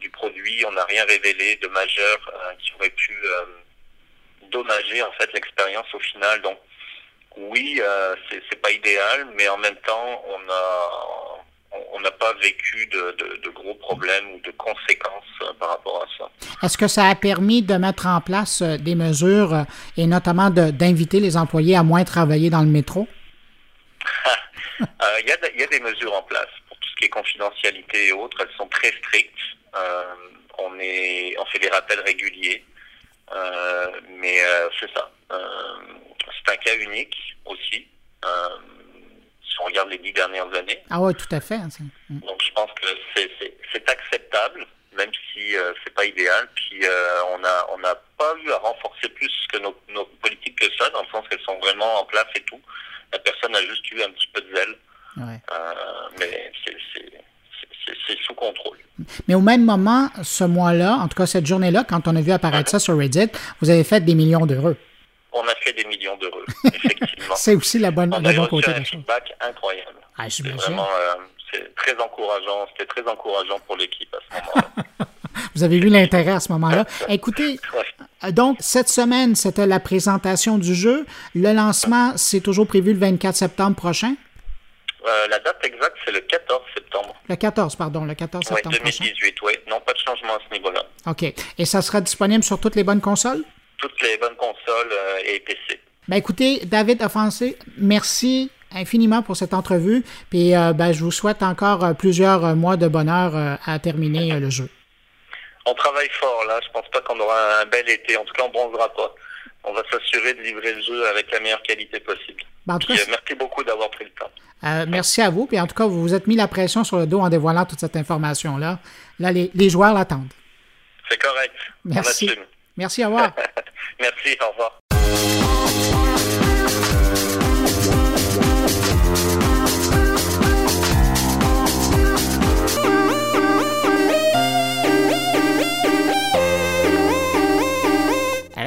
du produit, on n'a rien révélé de majeur qui aurait pu dommager en fait l'expérience au final. Donc oui, euh, c'est pas idéal, mais en même temps, on a on n'a pas vécu de, gros problèmes ou de conséquences euh, par rapport à ça. Est-ce que ça a permis de mettre en place euh, des mesures euh, et notamment d'inviter les employés à moins travailler dans le métro? Il y, y, a des mesures en place pour tout ce qui est confidentialité et autres. Elles sont très strictes. on, est, on fait des rappels réguliers. mais c'est ça c'est un cas unique aussi. Euh, si on regarde les dix dernières années. Ah oui, tout à fait. Hein, mm. Donc je pense que c'est acceptable, même si euh, c'est pas idéal. Puis euh, on a on n'a pas eu à renforcer plus que nos, nos, politiques que ça, dans le sens qu'elles sont vraiment en place et tout. La personne a juste eu un petit peu de zèle. Ouais. mais c'est sous contrôle. Mais au même moment, ce mois-là, en tout cas cette journée-là, quand on a vu apparaître ça sur Reddit, vous avez fait des millions d'euros on a fait des millions d'euros, effectivement. c'est aussi la bonne, on a bon côté un feedback incroyable. Ah, c'est vraiment euh, c'est très encourageant. C'était très encourageant pour l'équipe à ce moment-là. Vous avez vu l'intérêt à ce moment-là. Écoutez, euh, donc cette semaine, c'était la présentation du jeu. Le lancement, c'est toujours prévu le 24 septembre prochain? Euh, la date exacte, c'est le 14 septembre. Le 14, pardon, le 14 septembre. Oui, 2018, oui. Non, pas de changement à ce niveau-là. OK. Et ça sera disponible sur toutes les bonnes consoles? Toutes les bonnes consoles euh, et PC. Ben écoutez, David Offensé, merci infiniment pour cette entrevue. Puis euh, ben, je vous souhaite encore euh, plusieurs mois de bonheur à terminer le jeu. On travaille fort là. Je pense pas qu'on aura un bel été. En tout cas, on bronzera pas. On va s'assurer de livrer le jeu avec la meilleure qualité possible. Ben, merci beaucoup d'avoir pris le temps. merci à vous. Puis en tout cas, vous vous êtes mis la pression sur le dos en dévoilant toute cette information-là. Là, les, les joueurs l'attendent. C'est correct. Merci. Merci, au revoir. Merci, au revoir.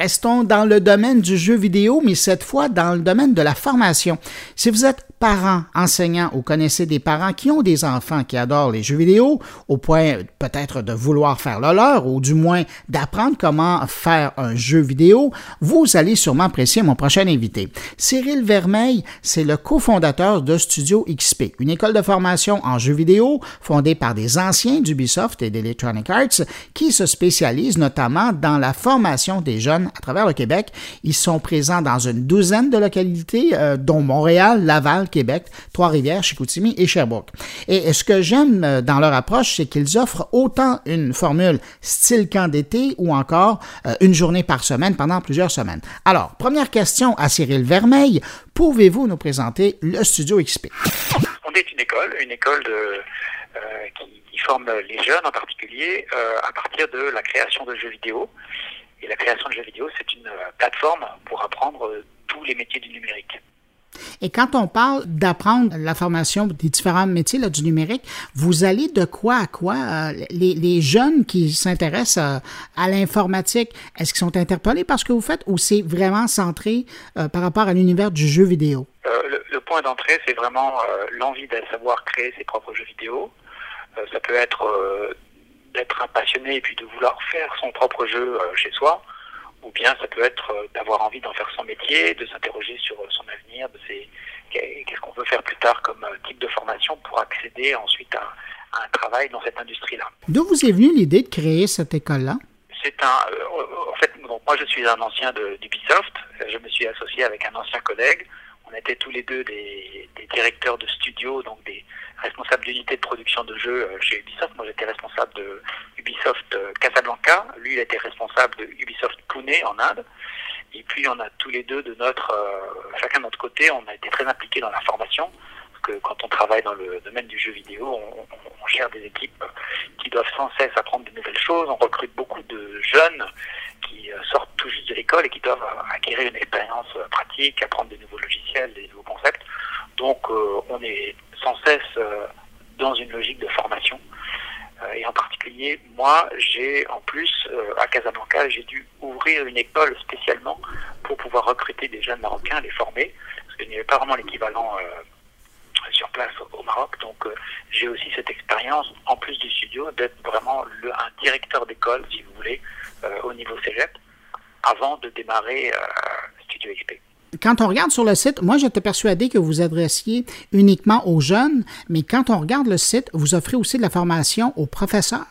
Restons dans le domaine du jeu vidéo, mais cette fois dans le domaine de la formation. Si vous êtes parents, enseignants ou connaissez des parents qui ont des enfants qui adorent les jeux vidéo, au point peut-être de vouloir faire le leur ou du moins d'apprendre comment faire un jeu vidéo, vous allez sûrement apprécier mon prochain invité. Cyril Vermeil, c'est le cofondateur de Studio XP, une école de formation en jeux vidéo fondée par des anciens d'Ubisoft et d'Electronic Arts qui se spécialisent notamment dans la formation des jeunes à travers le Québec. Ils sont présents dans une douzaine de localités, euh, dont Montréal, Laval, Québec, Trois-Rivières, Chicoutimi et Sherbrooke. Et ce que j'aime euh, dans leur approche, c'est qu'ils offrent autant une formule style camp d'été ou encore euh, une journée par semaine pendant plusieurs semaines. Alors, première question à Cyril Vermeil, pouvez-vous nous présenter le Studio XP? On est une école, une école qui, forme les jeunes en particulier à partir de la création de jeux vidéo. Et la création de jeux vidéo, c'est une plateforme pour apprendre tous les métiers du numérique. Et quand on parle d'apprendre la formation des différents métiers là, du numérique, vous allez de quoi à quoi? Euh, les, les, jeunes qui s'intéressent à, euh, à l'informatique, est-ce qu'ils sont interpellés par ce que vous faites ou c'est vraiment centré euh, par rapport à l'univers du jeu vidéo? Le, le, point d'entrée, c'est vraiment l'envie de savoir créer ses propres jeux vidéo. ça peut être d'être un passionné et puis de vouloir faire son propre jeu chez soi ou bien ça peut être euh, d'avoir envie d'en faire son métier, de s'interroger sur euh, son avenir, de qu'est-ce qu'on veut faire plus tard comme euh, type de formation pour accéder ensuite à, un travail dans cette industrie-là. D'où vous est venue l'idée de créer cette école-là? C'est un, en fait, moi je suis un ancien d'Ubisoft. Je me suis associé avec un ancien collègue. Était tous les deux des, directeurs de studio, donc des, responsable d'unité de production de jeux euh, chez Ubisoft. Moi, j'étais responsable de Ubisoft euh, Casablanca. Lui, il était responsable de Ubisoft Pune en Inde. Et puis, on a tous les deux de notre, euh, chacun de notre côté, on a été très impliqués dans la formation. Quand on travaille dans le domaine du jeu vidéo, on, on gère des équipes qui doivent sans cesse apprendre de nouvelles choses. On recrute beaucoup de jeunes qui sortent tout juste de l'école et qui doivent acquérir une expérience pratique, apprendre de nouveaux logiciels, des nouveaux concepts. Donc, on est sans cesse euh, dans une logique de formation. Euh, et en particulier, moi, j'ai en plus, euh, à Casablanca, j'ai dû ouvrir une école spécialement pour pouvoir recruter des jeunes Marocains, les former, parce qu'il n'y avait pas vraiment l'équivalent sur place au Maroc. Donc j'ai aussi cette expérience, en plus du studio, d'être vraiment le, un directeur d'école, si vous voulez, au niveau cégep, avant de démarrer Studio XP quand on regarde sur le site, moi j'étais persuadé que vous adressiez uniquement aux jeunes, mais quand on regarde le site, vous offrez aussi de la formation aux professeurs.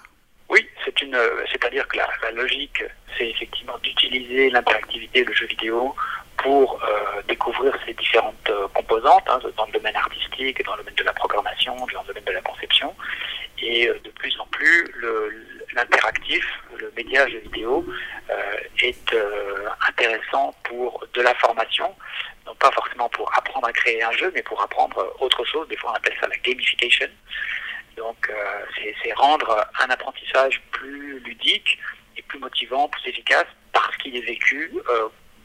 Oui, c'est une, c'est-à-dire que la, logique, c'est effectivement d'utiliser l'interactivité, le jeu vidéo pour euh, découvrir ces différentes euh, composantes hein, dans le domaine artistique, dans le domaine de la programmation, dans le domaine de la conception, et euh, de plus en plus l'interactif, le, média jeu vidéo est intéressant pour de la formation, non pas forcément pour apprendre à créer un jeu, mais pour apprendre autre chose. Des fois, on appelle ça la gamification. Donc, c'est rendre un apprentissage plus ludique et plus motivant, plus efficace, parce qu'il est vécu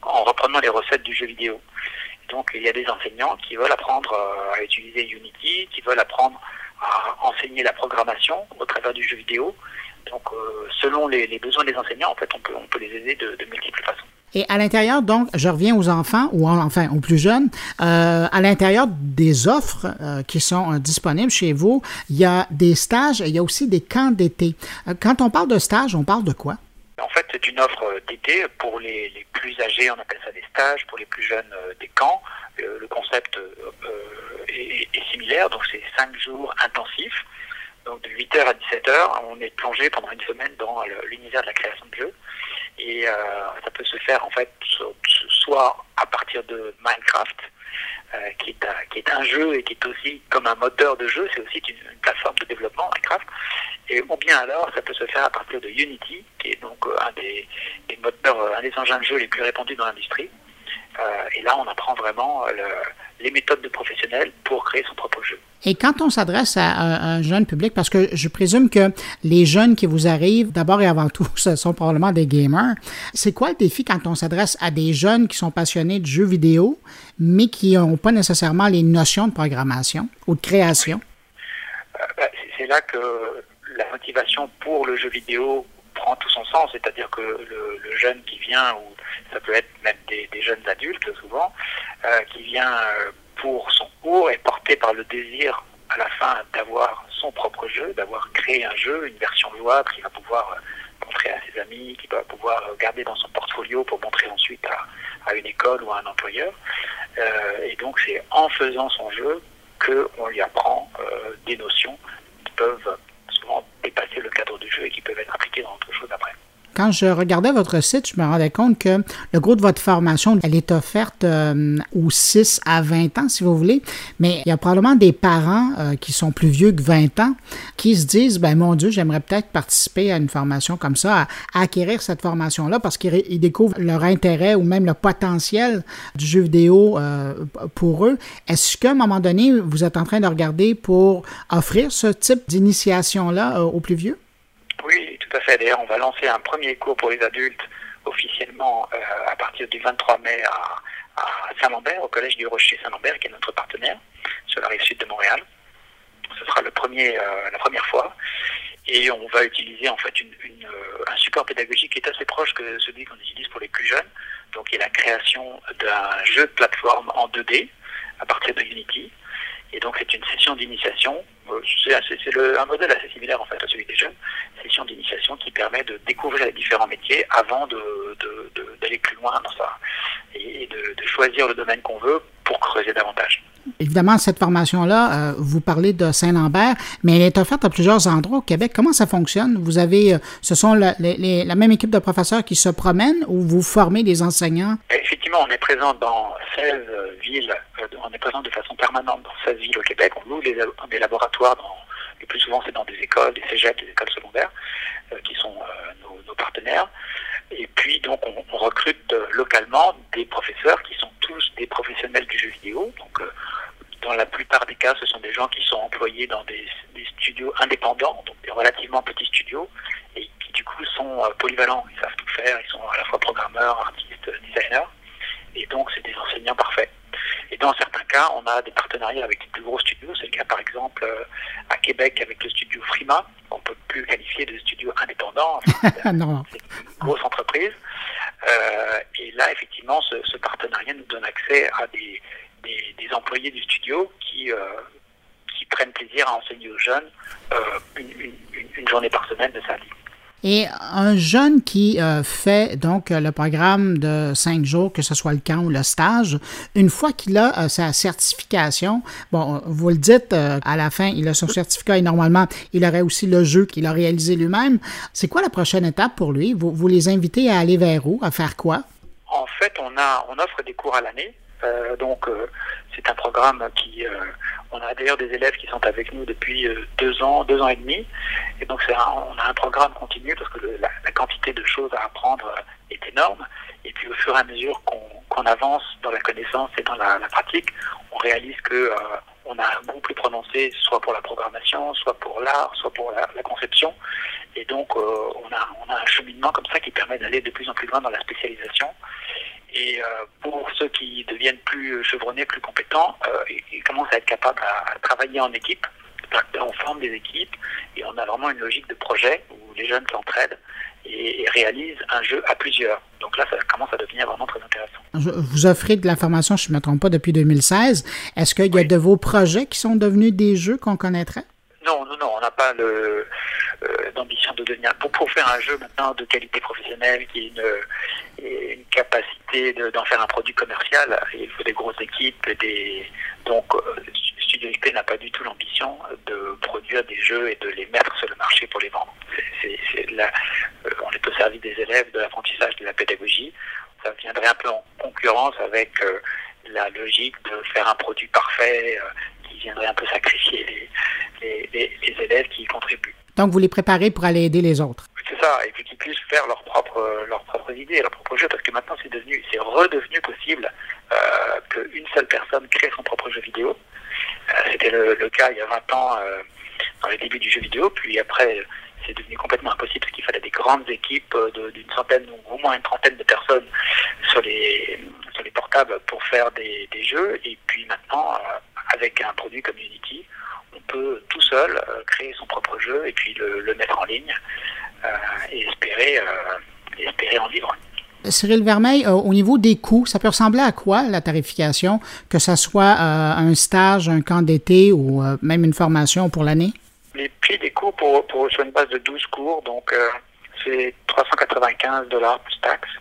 en reprenant les recettes du jeu vidéo. Donc il y a des enseignants qui veulent apprendre euh, à utiliser Unity, qui veulent apprendre à enseigner la programmation au travers du jeu vidéo. Donc euh, selon les, besoins des enseignants, en fait, on peut, on peut les aider de, multiples façons. Et à l'intérieur, donc, je reviens aux enfants, ou enfin aux plus jeunes, euh, à l'intérieur des offres qui sont disponibles chez vous, il y a des stages, il y a aussi des camps d'été. quand on parle de stage, on parle de quoi? En fait, c'est une offre d'été pour les, plus âgés, on appelle ça des stages, pour les plus jeunes, euh, des camps. Euh, le concept euh, est, similaire, donc c'est cinq jours intensifs. Donc de 8h à 17h, on est plongé pendant une semaine dans l'univers de la création de jeux. Et ça peut se faire en fait soit à partir de Minecraft, qui, est un, qui, est un, jeu et qui est aussi comme un moteur de jeu, c'est aussi une, plateforme de développement Minecraft. Et ou bien alors, ça peut se faire à partir de Unity, qui est donc euh, un des, moteurs, euh, un des engins de jeu les plus répandus dans l'industrie. Euh, et là, on apprend vraiment les méthodes de professionnels pour créer son propre jeu. Et quand on s'adresse à un, jeune public, parce que je présume que les jeunes qui vous arrivent, d'abord et avant tout, ce sont probablement des gamers, c'est quoi le défi quand on s'adresse à des jeunes qui sont passionnés de jeux vidéo, mais qui n'ont pas nécessairement les notions de programmation ou de création? Ben, c'est là que la motivation pour le jeu vidéo prend tout son sens, c'est-à-dire que le, jeune qui vient, ou ça peut être même des, jeunes adultes souvent, euh, qui vient euh, pour son cours est porté par le désir à la fin d'avoir son propre jeu, d'avoir créé un jeu, une version jouable qu'il va pouvoir euh, montrer à ses amis, qu'il va pouvoir garder dans son portfolio pour montrer ensuite à, une école ou à un employeur. et donc c'est en faisant son jeu qu'on lui apprend des notions qui peuvent dépasser le cadre du jeu et qui peuvent être appliqués dans autre chose après. Quand je regardais votre site, je me rendais compte que le gros de votre formation, elle est offerte euh, aux 6 à 20 ans, si vous voulez, mais il y a probablement des parents euh, qui sont plus vieux que 20 ans qui se disent, ben mon Dieu, j'aimerais peut-être participer à une formation comme ça, acquérir cette formation-là parce qu'ils découvrent leur intérêt ou même le potentiel du jeu vidéo euh, pour eux. Est-ce qu'à un moment donné, vous êtes en train de regarder pour offrir ce type d'initiation-là aux plus vieux? D'ailleurs, on va lancer un premier cours pour les adultes officiellement euh, à partir du 23 mai à, Saint-Lambert, au Collège du Rocher Saint-Lambert, qui est notre partenaire sur la rive sud de Montréal. Ce sera le premier, euh, la première fois. Et on va utiliser en fait euh, un support pédagogique qui est assez proche que celui qu'on utilise pour les plus jeunes. Donc, il y a la création d'un jeu de plateforme en 2D à partir de Unity. Et donc, c'est une session d'initiation. C'est un modèle assez similaire en fait à celui des jeunes session d'initiation qui permet de découvrir les différents métiers avant d'aller plus loin dans ça et de, choisir le domaine qu'on veut pour creuser davantage. Évidemment, cette formation-là, euh, vous parlez de Saint-Lambert, mais elle est offerte à plusieurs endroits au Québec. Comment ça fonctionne? Vous avez, euh, ce sont la, même équipe de professeurs qui se promènent ou vous formez des enseignants? Effectivement, on est présent dans 16 villes, euh, on est présent de façon permanente dans 16 villes au Québec. On loue des laboratoires dans le plus souvent, c'est dans des écoles, des cégeps, des écoles secondaires, qui sont nos, partenaires. Et puis, donc, on, recrute euh, localement des professeurs qui sont tous des professionnels du jeu vidéo. Donc, dans la plupart des cas, ce sont des gens qui sont employés dans des, studios indépendants, donc des relativement petits studios, et qui du coup sont polyvalents. Ils savent tout faire, ils sont à la fois programmeurs, artistes, designers. Et donc, c'est des enseignants parfaits. Et dans certains cas, on a des partenariats avec des plus gros studios. C'est le cas, par exemple, euh, à Québec avec le studio Frima. On ne peut plus qualifier de studio indépendant. non. C'est une grosse entreprise. Euh, et là, effectivement, ce, partenariat nous donne accès à des, des, employés du studio qui, qui prennent plaisir à enseigner aux jeunes une, une, journée par semaine de sa vie. Et un jeune qui euh, fait donc le programme de cinq jours, que ce soit le camp ou le stage, une fois qu'il a euh, sa certification, bon, vous le dites, euh, à la fin, il a son certificat et normalement, il aurait aussi le jeu qu'il a réalisé lui-même. C'est quoi la prochaine étape pour lui? Vous, vous les invitez à aller vers où? À faire quoi? En fait, on, a, on offre des cours à l'année. donc, c'est un programme qui, on a d'ailleurs des élèves qui sont avec nous depuis euh, deux ans, deux ans et demi. Et donc on a un programme continu parce que la, quantité de choses à apprendre euh, est énorme. Et puis au fur et à mesure qu'on avance dans la connaissance et dans la, pratique, on réalise que euh, on a un goût plus prononcé, soit pour la programmation, soit pour l'art, soit pour la, conception. Et donc on, a, on a un cheminement comme ça qui permet d'aller de plus en plus loin dans la spécialisation. Et euh, pour ceux qui deviennent plus chevronnés, plus compétents, euh, ils commencent à être capables à travailler en équipe. On forme des équipes et on a vraiment une logique de projet où les jeunes s'entraident et, réalisent un jeu à plusieurs. Donc là, ça commence à devenir vraiment très intéressant. Vous offrez de la formation, je ne me trompe pas, depuis 2016. Est-ce qu'il y a de vos projets qui sont devenus des jeux qu'on connaîtrait? Non, non, non, on n'a pas le, euh, d'ambition de devenir. Pour, pour faire un jeu maintenant de qualité professionnelle, qui ait une, capacité d'en faire un produit commercial, il faut des grosses équipes. Des, donc, euh, Studio XP n'a pas du tout l'ambition de produire des jeux et de les mettre sur le marché pour les vendre. euh, on est au service des élèves, de l'apprentissage, de la pédagogie. Ça viendrait un peu en concurrence avec la logique de faire un produit parfait viendrait un peu sacrifier les, les, les élèves qui y contribuent. Donc, vous les préparez pour aller aider les autres. C'est ça, et puis qu'ils puissent faire leurs propres, leurs propres idées, leurs propres jeux, parce que maintenant, c'est devenu, c'est redevenu possible euh, qu'une seule personne crée son propre jeu vidéo. Euh, c'était le, cas il y a 20 ans, euh, dans les débuts du jeu vidéo, puis après, c'est devenu complètement impossible parce qu'il fallait des grandes équipes d'une centaine ou au moins une trentaine de personnes sur les, sur les portables pour faire des, des jeux. Et puis maintenant, avec un produit comme Unity, on peut tout seul euh, créer son propre jeu et puis le, mettre en ligne euh, et espérer, euh, espérer en vivre. Cyril Vermeil, au niveau des coûts, ça peut ressembler à quoi la tarification, que ce soit un stage, un camp d'été ou même une formation pour l'année? Les prix des cours pour, pour, sur une base de 12 cours, donc c'est 395 dollars plus taxes.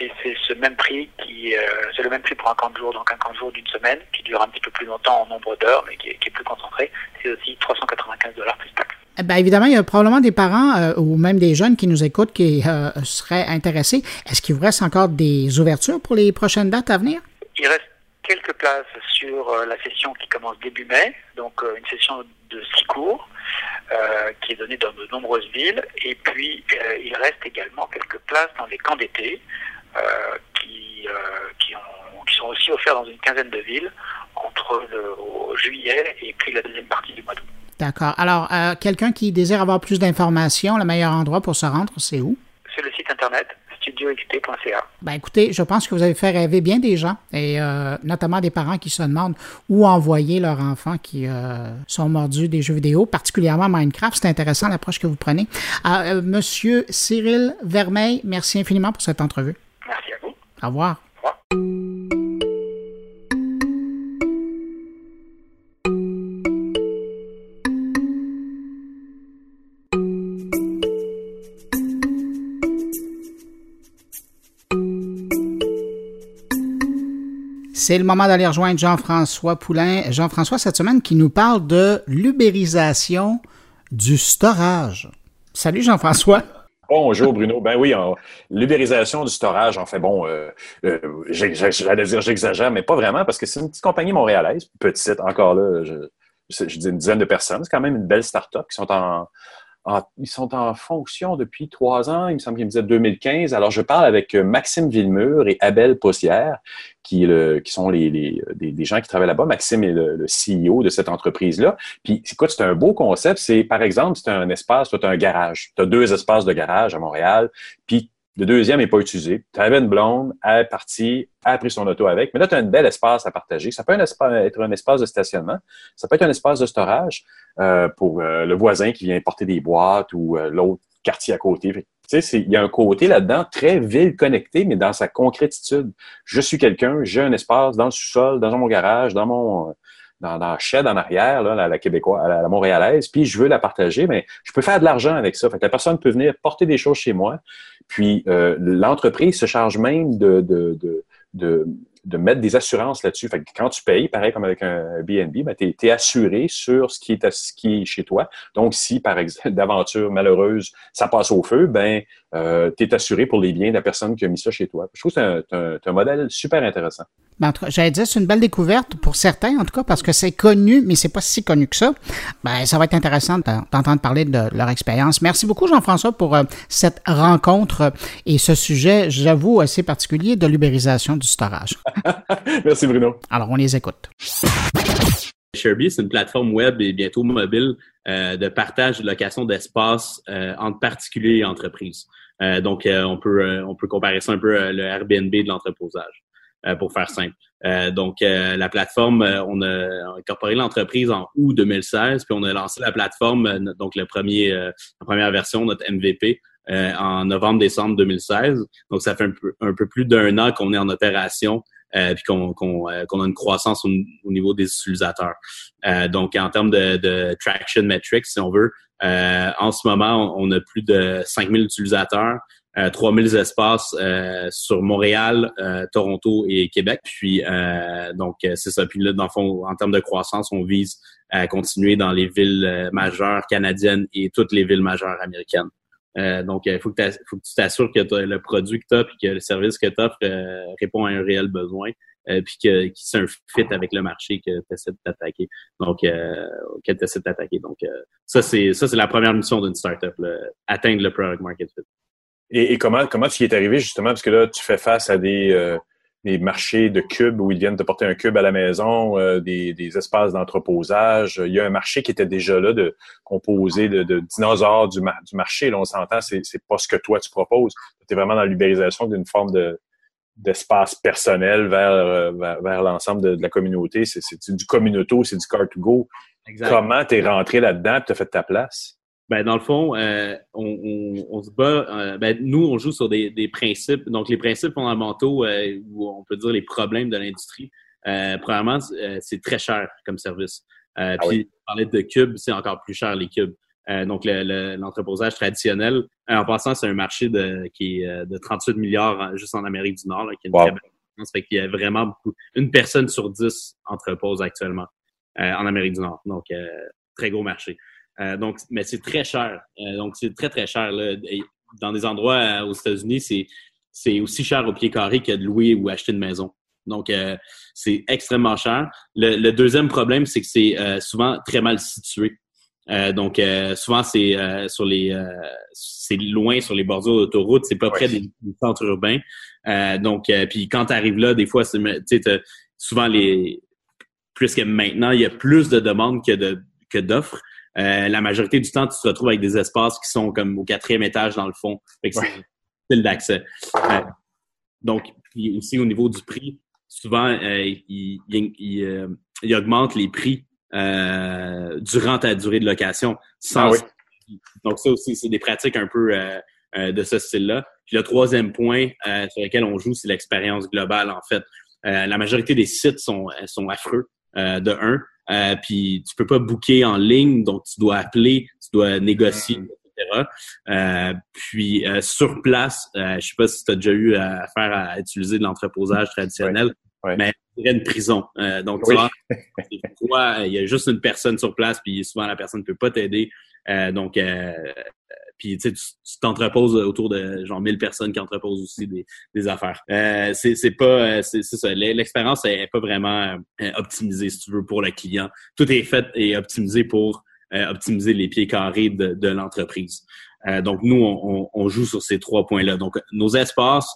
Et c'est ce même prix qui, euh, c'est le même prix pour un camp de jour, donc un camp de jour d'une semaine, qui dure un petit peu plus longtemps en nombre d'heures, mais qui est, plus concentré. C'est aussi 395 dollars plus taxes. Eh évidemment, il y a probablement des parents euh, ou même des jeunes qui nous écoutent qui euh, seraient intéressés. Est-ce qu'il vous reste encore des ouvertures pour les prochaines dates à venir? Il reste quelques places sur la session qui commence début mai, donc une session de six cours. qui est donnée dans de nombreuses villes. Et puis, il reste également quelques places dans les camps d'été, qui, euh, qui, ont, qui, sont aussi offerts dans une quinzaine de villes entre le, juillet et puis la deuxième partie du mois d'août. D'accord. Alors, euh, quelqu'un qui désire avoir plus d'informations, le meilleur endroit pour se rendre, c'est où? C'est le site internet studioxp.ca. Ben écoutez, je pense que vous avez fait rêver bien des gens, et notamment des parents qui se demandent où envoyer leurs enfants qui sont mordus des jeux vidéo, particulièrement Minecraft. C'est intéressant l'approche que vous prenez. Monsieur Cyril Vermeil, merci infiniment pour cette entrevue. Au revoir. C'est le moment d'aller rejoindre Jean-François Poulain. Jean-François, cette semaine, qui nous parle de l'ubérisation du storage. Salut Jean-François. Bonjour Bruno. Ben oui, l'ubérisation du storage, en fait, bon, euh, euh, j'allais dire j'exagère, mais pas vraiment, parce que c'est une petite compagnie montréalaise, petite, encore là, je, je dis une dizaine de personnes. C'est quand même une belle start-up qui sont en, ils sont en fonction depuis trois ans, il me semble qu'il me disait 2015. Alors, je parle avec euh, Maxime Villemur et Abel Possière, qui, sont les, des, gens qui travaillent là-bas. Maxime est le, CEO de cette entreprise-là. Puis, écoute, c'est un beau concept. C'est, par exemple, c'est un espace, tu as un garage. Tu as deux espaces de garage à Montréal. Puis, le deuxième n'est pas utilisé. Tu une blonde, elle est partie, elle a pris son auto avec. Mais là, tu as un bel espace à partager. Ça peut être un espace de stationnement. Ça peut être un espace de storage euh, pour euh, le voisin qui vient porter des boîtes ou euh, l'autre quartier à côté. sais, il y a un côté là-dedans très ville connecté, mais dans sa concrétitude. Je suis quelqu'un, j'ai un espace dans le sous-sol, dans mon garage, dans mon dans, la shed en arrière, là, la, québécoise, la, montréalaise, puis je veux la partager, mais je peux faire de l'argent avec ça. Fait la personne peut venir porter des choses chez moi, puis euh, l'entreprise se charge même de, mettre des assurances là-dessus. Fait quand tu payes, pareil comme avec un BNB, tu es, assuré sur ce qui, est, ce qui est chez toi. Donc, si, par exemple, d'aventure malheureuse, ça passe au feu, ben, euh, tu es assuré pour les biens de la personne qui a mis ça chez toi. Je trouve que c'est un, un, modèle super intéressant. Ben, J'allais dire, c'est une belle découverte pour certains, en tout cas, parce que c'est connu, mais c'est pas si connu que ça. Ben, ça va être intéressant d'entendre parler de leur expérience. Merci beaucoup, Jean-François, pour euh, cette rencontre et ce sujet, j'avoue, assez particulier de l'ubérisation du storage. Merci, Bruno. Alors, on les écoute. Sherby, c'est une plateforme web et bientôt mobile euh, de partage de location d'espace euh, entre particuliers et entreprises. Euh, donc, on peut on peut comparer ça un peu le Airbnb de l'entreposage, pour faire simple. donc, la plateforme, on a incorporé l'entreprise en août 2016, puis on a lancé la plateforme, donc le premier, la première version, notre MVP, en novembre-décembre 2016. Donc, ça fait un peu, un peu plus d'un an qu'on est en opération euh, puis qu'on euh, qu'on a une croissance au, niveau des utilisateurs. Euh, donc, en termes de, de, traction metrics, si on veut, euh, en ce moment, on, a plus de 5000 utilisateurs. Euh, 3000 espaces sur Montréal, Toronto et Québec. Puis donc c'est ça. Puis là, dans le fond, en termes de croissance, on vise à continuer dans les villes majeures canadiennes et toutes les villes majeures américaines. Euh, donc, il faut, que tu t'assures que le produit que tu as puis que le service que tu offres euh, répond à un réel besoin euh, puis que, que c'est un fit avec le marché que tu essaies de t'attaquer. Donc, euh, que tu essaies de t'attaquer. Donc, ça, c'est ça, c'est la première mission d'une startup, atteindre le product market fit. Et, et, comment, comment tu y es arrivé justement? Parce que là, tu fais face à des des marchés de cubes où ils viennent te porter un cube à la maison, euh, des, des, espaces d'entreposage. Il y a un marché qui était déjà là, de composé de, de dinosaures du, du marché. Là, on s'entend, c'est, c'est pas ce que toi tu proposes. Tu es vraiment dans l'ubérisation d'une forme de d'espace personnel vers, euh, vers, l'ensemble de, la communauté. C'est, c'est du communauto, c'est du car-to-go. Comment tu es rentré là-dedans et tu as fait ta place? Ben, dans le fond, euh, on, on, on, se bat. Euh, ben, nous, on joue sur des, des, principes. Donc, les principes fondamentaux, euh, ou on peut dire les problèmes de l'industrie. Euh, premièrement, c'est très cher comme service. Ah puis, parler de cubes, c'est encore plus cher les cubes. donc, l'entreposage traditionnel, en passant, c'est un marché de, qui est de 38 milliards juste en Amérique du Nord, là, qui est une très belle fait qu'il y a vraiment beaucoup. Une personne sur dix entrepose actuellement en Amérique du Nord. Donc, très gros marché. Euh, donc, mais c'est très cher. Euh, donc, c'est très, très cher. Là. Dans des endroits euh, aux États-Unis, c'est, c'est aussi cher au pied carré que de louer ou acheter une maison. Donc, c'est extrêmement cher. Le, deuxième problème, c'est que c'est souvent très mal situé. donc, souvent, c'est sur les c'est loin sur les bordures d'autoroute, c'est pas près des, centres urbains. donc, puis quand tu arrives là, des fois, c'est souvent les plus que maintenant, il y a plus de demandes que de que d'offres. Euh, la majorité du temps, tu te retrouves avec des espaces qui sont comme au quatrième étage dans le fond. c'est facile d'accès. Euh, donc, aussi au niveau du prix, souvent, euh, il, il, il, augmente les prix durant ta durée de location. Sans... Ah donc, ça aussi, c'est des pratiques un peu de ce style-là. Puis le troisième point sur lequel on joue, c'est l'expérience globale, en fait. la majorité des sites sont, sont affreux, de un. Euh, puis tu peux pas booker en ligne, donc tu dois appeler, tu dois négocier, etc. Euh, puis euh, sur place, je sais pas si tu as déjà eu affaire à utiliser de l'entreposage traditionnel, mais il y a une prison. donc tu vois, il y a juste une personne sur place, puis souvent la personne ne peut pas t'aider. donc puis tu t'entreposes autour de genre 1000 personnes qui entreposent aussi des, des affaires. Euh, c'est pas euh, c'est ça. L'expérience est pas vraiment euh, optimisée si tu veux pour le client. Tout est fait et optimisé pour euh, optimiser les pieds carrés de, de l'entreprise. donc nous on, on, joue sur ces trois points-là. Donc nos espaces,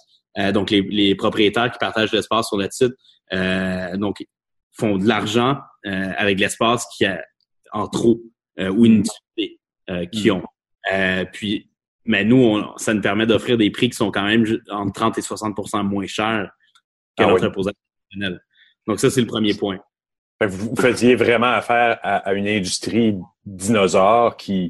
donc les, les, propriétaires qui partagent l'espace sur le site, donc font de l'argent avec l'espace qui a en trop ou une utilité qui ont. Euh, puis, mais nous, ça nous permet d'offrir des prix qui sont quand même entre 30 et 60% moins chers que ah traditionnel. Donc, ça, c'est le premier point. Vous faisiez vraiment affaire à, une industrie dinosaure qui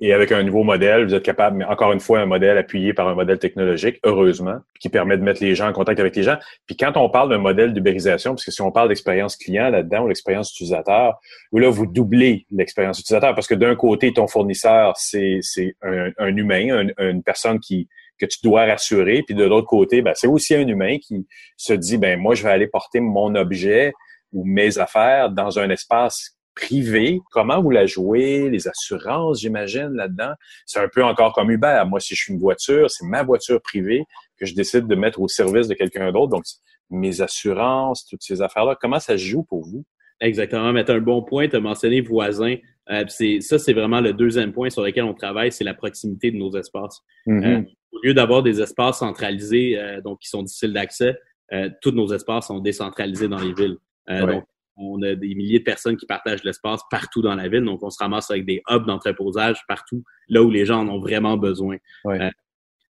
et avec un nouveau modèle, vous êtes capable, mais encore une fois, un modèle appuyé par un modèle technologique, heureusement, qui permet de mettre les gens en contact avec les gens. Puis quand on parle d'un modèle d'ubérisation, parce que si on parle d'expérience client là-dedans ou l'expérience utilisateur, où là, vous doublez l'expérience utilisateur parce que d'un côté, ton fournisseur, c'est un, un humain, une personne qui que tu dois rassurer, puis de l'autre côté, ben, c'est aussi un humain qui se dit, ben moi, je vais aller porter mon objet ou mes affaires dans un espace privé. Comment vous la jouez? Les assurances, j'imagine, là-dedans? C'est un peu encore comme Uber. Moi, si je suis une voiture, c'est ma voiture privée que je décide de mettre au service de quelqu'un d'autre. Donc, mes assurances, toutes ces affaires-là, comment ça se joue pour vous? Exactement. Mais tu un bon point. Tu as mentionné voisin. Euh, ça, c'est vraiment le deuxième point sur lequel on travaille, c'est la proximité de nos espaces. Mm-hmm. Euh, au lieu d'avoir des espaces centralisés, euh, donc qui sont difficiles d'accès, euh, tous nos espaces sont décentralisés dans les villes. Donc, on a des milliers de personnes qui partagent l'espace partout dans la ville. Donc, on se ramasse avec des hubs d'entreposage partout, là où les gens en ont vraiment besoin. Euh,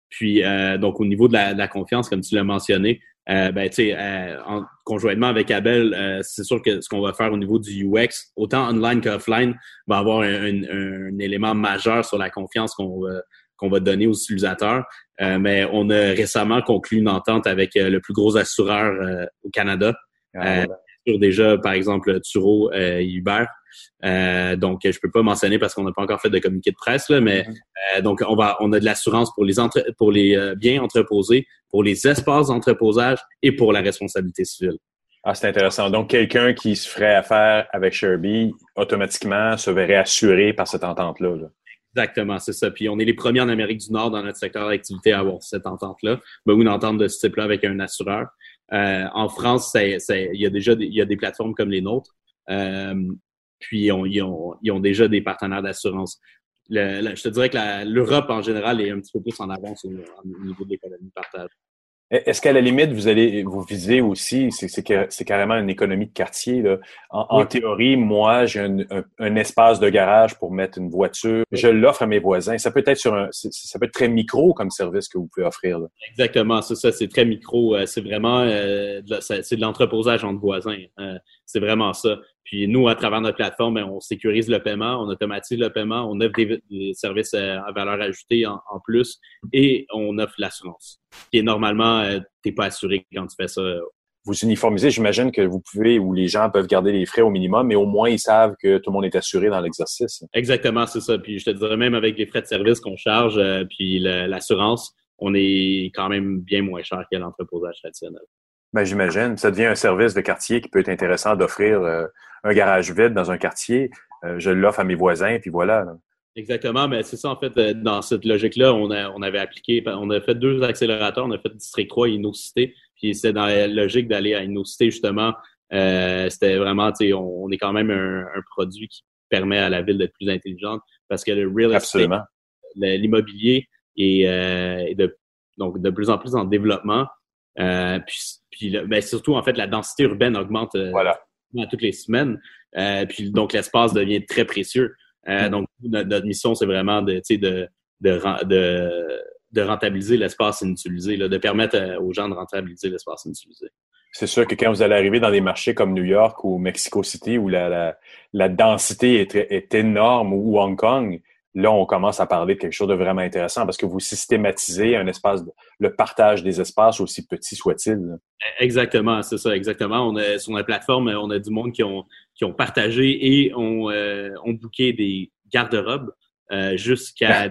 puis, euh, donc, au niveau de la, confiance, comme tu l'as mentionné, euh, ben, tu sais, conjointement avec Abel, c'est sûr que ce qu'on va faire au niveau du UX, autant online qu'offline, va avoir un, élément majeur sur la confiance qu'on va, qu'on va donner aux utilisateurs. mais on a récemment conclu une entente avec le plus gros assureur au Canada. Ah, déjà, par exemple, Turo euh, et Uber. Euh, donc, je peux pas mentionner parce qu'on n'a pas encore fait de communiqué de presse, là, mais mhm. euh, donc on va, on a de l'assurance pour les entre, pour les biens entreposés, pour les espaces d'entreposage et pour la responsabilité civile. Ah, c'est intéressant. Donc, quelqu'un qui se ferait affaire avec Sherby, automatiquement se verrait assuré par cette entente-là. Exactement, c'est ça. Puis on est les premiers en Amérique du Nord dans notre secteur d'activité à avoir cette entente-là, ben, ou une entente de ce type-là avec un assureur. Euh, en France, il y a déjà des, y a des plateformes comme les nôtres. Euh, puis ils ont, ont, déjà des partenaires d'assurance. je te dirais que l'Europe en général est un petit peu plus en avance au, au niveau de l'économie partage. Est-ce qu'à la limite, vous allez vous viser aussi, c'est carrément une économie de quartier. Là. En, théorie, moi, j'ai un, un, espace de garage pour mettre une voiture. Je l'offre à mes voisins. Ça peut être sur un, ça peut être très micro comme service que vous pouvez offrir. Là. Exactement, c'est ça, c'est très micro. Euh, c'est vraiment, euh, c'est de l'entreposage entre voisins. Euh, c'est vraiment ça. Puis nous, à travers notre plateforme, ben, on sécurise le paiement, on automatise le paiement, on offre des, services à valeur ajoutée en, plus et on offre l'assurance. Et normalement, euh, tu n'es pas assuré quand tu fais ça. Vous uniformisez, j'imagine que vous pouvez ou les gens peuvent garder les frais au minimum, mais au moins ils savent que tout le monde est assuré dans l'exercice. Exactement, c'est ça. Puis je te dirais même avec les frais de service qu'on charge, euh, puis l'assurance, on est quand même bien moins cher que l'entreposage traditionnel. Ben, j'imagine. Ça devient un service de quartier qui peut être intéressant d'offrir euh, un garage vide dans un quartier. Euh, je l'offre à mes voisins, puis voilà. Exactement, mais c'est ça en fait. Euh, dans cette logique-là, on, a, on avait appliqué, on a fait deux accélérateurs, on a fait District 3 et InnoCité, puis c'était dans la logique d'aller à InnoCité justement. c'était vraiment, tu sais, on, est quand même un, produit qui permet à la ville d'être plus intelligente parce que le real estate, l'immobilier est, de, donc de plus en plus en développement. puis puis ben, surtout, en fait, la densité urbaine augmente euh, toutes les semaines. Euh, puis donc, l'espace devient très précieux. Euh. Donc, notre, mission, c'est vraiment de, de, de, de, rentabiliser l'espace inutilisé, là, de permettre aux gens de rentabiliser l'espace inutilisé. C'est sûr que quand vous allez arriver dans des marchés comme New York ou Mexico City, où la, la, la densité est, est énorme, ou Hong Kong, là, on commence à parler de quelque chose de vraiment intéressant parce que vous systématisez un espace, le partage des espaces, aussi petit soit-il. Exactement, c'est ça, exactement. On a, sur la plateforme, on a du monde qui ont, qui ont partagé et ont, euh, ont booké des garde-robes euh, jusqu'à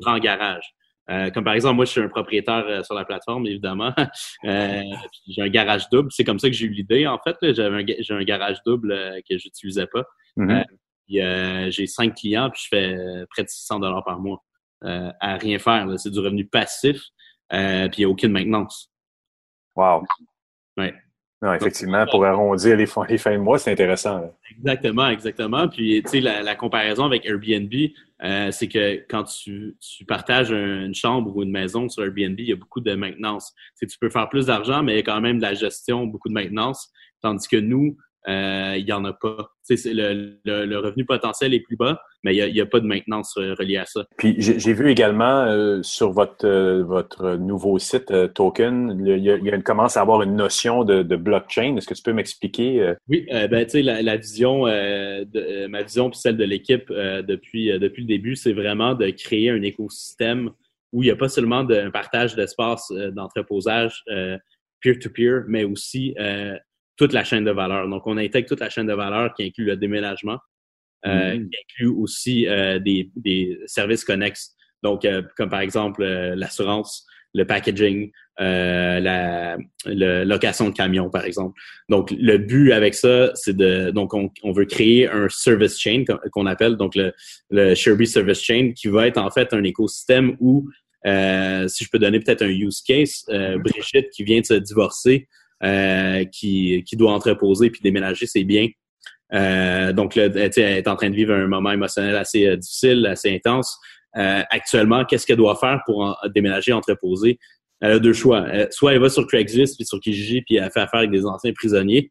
grand garage. Euh, comme par exemple, moi, je suis un propriétaire euh, sur la plateforme, évidemment. Euh, j'ai un garage double. C'est comme ça que j'ai eu l'idée, en fait. J'avais j'ai un garage double que j'utilisais pas. Euh, j'ai cinq clients, puis je fais euh, près de 600 dollars par mois euh, à rien faire. C'est du revenu passif, puis il n'y a aucune maintenance. Wow. Ouais. Non, effectivement, pour arrondir les, fins, les fins de mois, c'est intéressant. Exactement, exactement. Puis, tu sais, la, comparaison avec Airbnb, c'est que quand tu, tu partages une chambre ou une maison sur Airbnb, il y a beaucoup de maintenance. Tu, tu peux faire plus d'argent, mais il y a quand même de la gestion, beaucoup de maintenance. Tandis que nous, euh, il n'y en a pas. Le, le, le, revenu potentiel est plus bas, mais il n'y a, a, pas de maintenance euh, reliée à ça. Puis j'ai vu également euh, sur votre, euh, votre nouveau site Token, il y, a, il commence à avoir une notion de, de blockchain. Est-ce que tu peux m'expliquer? Oui, ben, tu sais, la, la, vision, de, ma vision puis celle de l'équipe depuis, depuis le début, c'est vraiment de créer un écosystème où il n'y a pas seulement de, un partage d'espace d'entreposage peer-to-peer, mais aussi toute la chaîne de valeur. Donc, on intègre toute la chaîne de valeur qui inclut le déménagement, euh, mm-hmm. qui inclut aussi euh, des, des, services connexes. Donc, euh, comme par exemple l'assurance, le packaging, la, location de camion, par exemple. Donc, le but avec ça, c'est de donc on, on, veut créer un service chain qu'on appelle donc le, le Sherby Service Chain, qui va être en fait un écosystème où si je peux donner peut-être un use case, Brigitte qui vient de se divorcer, euh, qui, qui doit entreposer puis déménager ses biens. Euh, donc, là, elle est en train de vivre un moment émotionnel assez euh, difficile, assez intense. Euh, actuellement, qu'est-ce qu'elle doit faire pour déménager, entreposer? Elle a deux choix. soit elle va sur Craigslist puis sur Kijiji puis elle fait affaire avec des anciens prisonniers.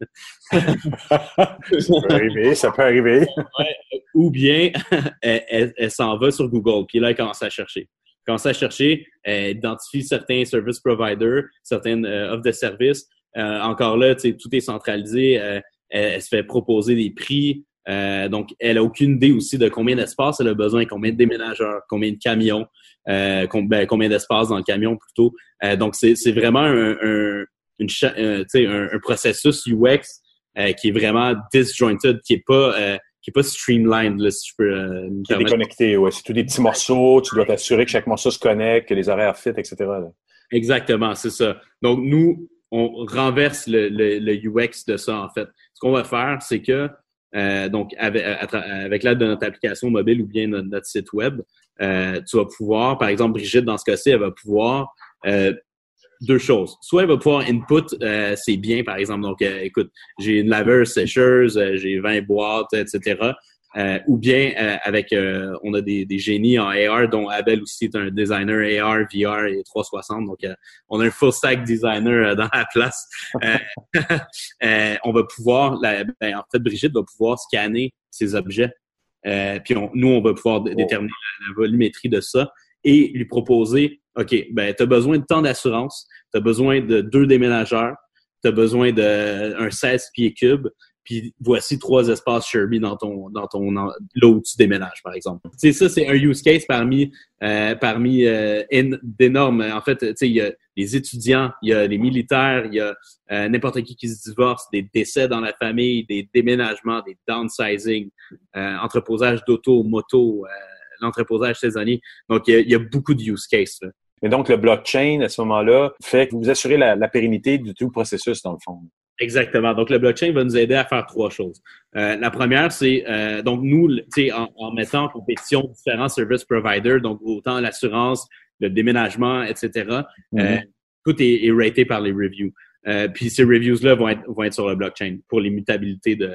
ça peut arriver, ça peut arriver. ou bien elle, elle, s'en va sur Google puis là elle commence à chercher. Elle commence à chercher, elle identifie certains service providers, certaines offres de services, euh, encore là, tout est centralisé. Euh, elle, se fait proposer des prix. Euh, donc, elle a aucune idée aussi de combien d'espace elle a besoin, combien de déménageurs, combien de camions, ben, combien d'espace dans le camion plutôt. donc, c'est vraiment un, un, une, un, un, processus UX qui est vraiment disjointed, qui est pas qui est pas streamlined, là, si je peux. Euh, qui est déconnecté, ouais. C'est tous des petits morceaux. Tu dois t'assurer que chaque morceau se connecte, que les horaires fit, etc. Exactement, c'est ça. Donc, nous, on renverse le, UX de ça, en fait. Ce qu'on va faire, c'est que, euh, donc, avec, l'aide de notre application mobile ou bien notre, site web, euh, tu vas pouvoir, par exemple, Brigitte, dans ce cas-ci, elle va pouvoir euh, deux choses. Soit elle va pouvoir input euh, ses biens, par exemple. Donc, euh, écoute, j'ai une laveuse sécheuse, euh, j'ai 20 boîtes, etc. Euh, ou bien euh, avec euh, on a des, des, génies en AR dont Abel aussi est un designer AR, VR et 360 donc on a un full stack designer dans la place. On va pouvoir la, ben, en fait Brigitte va pouvoir scanner ces objets. Puis nous on va pouvoir déterminer la, volumétrie de ça et lui proposer OK ben tu as besoin de temps d'assurance tu as besoin de deux déménageurs tu as besoin d'un 16 pieds cubes puis voici trois espaces Sherby dans ton dans ton là où tu déménages par exemple. Sais ça c'est un use case parmi euh, parmi euh, d'énormes en fait tu sais il y a les étudiants, il y a les militaires, il y a euh, n'importe qui qui se divorce, des décès dans la famille, des déménagements, des downsizing, euh, entreposage d'auto, moto, euh, l'entreposage saisonnier. Donc il y, a, beaucoup de use cases. Et donc le blockchain à ce moment-là fait que vous assurez la, la pérennité du tout processus dans le fond. Exactement. Donc, le blockchain va nous aider à faire trois choses. Euh, la première, c'est euh, donc nous, en, en mettant en compétition différents service providers, donc autant l'assurance, le déménagement, etc. Euh, mm-hmm. tout est, est, raté par les reviews. Euh, puis ces reviews-là vont être, vont être sur le blockchain pour l'immutabilité de,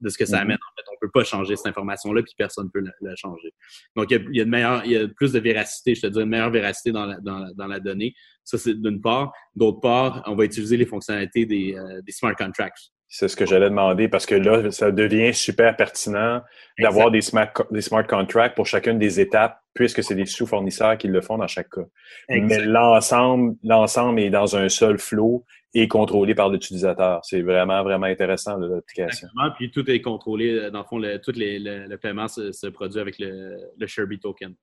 de ce que ça mm-hmm. amène. En fait, on peut pas changer cette information-là, puis personne ne peut la, changer. Donc, il y, a, il y a, une meilleure, il y a plus de véracité, je te dirais, une meilleure véracité dans la, dans, dans la donnée. Ça, c'est d'une part. D'autre part, on va utiliser les fonctionnalités des, euh, des smart contracts. C'est ce que j'allais demander parce que là, ça devient super pertinent d'avoir des smart, des smart contracts pour chacune des étapes puisque c'est des sous-fournisseurs qui le font dans chaque cas. Mais l'ensemble, l'ensemble est dans un seul flow et contrôlé par l'utilisateur. C'est vraiment, vraiment intéressant l'application. Exactement. Puis tout est contrôlé. Dans le fond, le, tout les, le, le, paiement se, se, produit avec le, le Sherby token.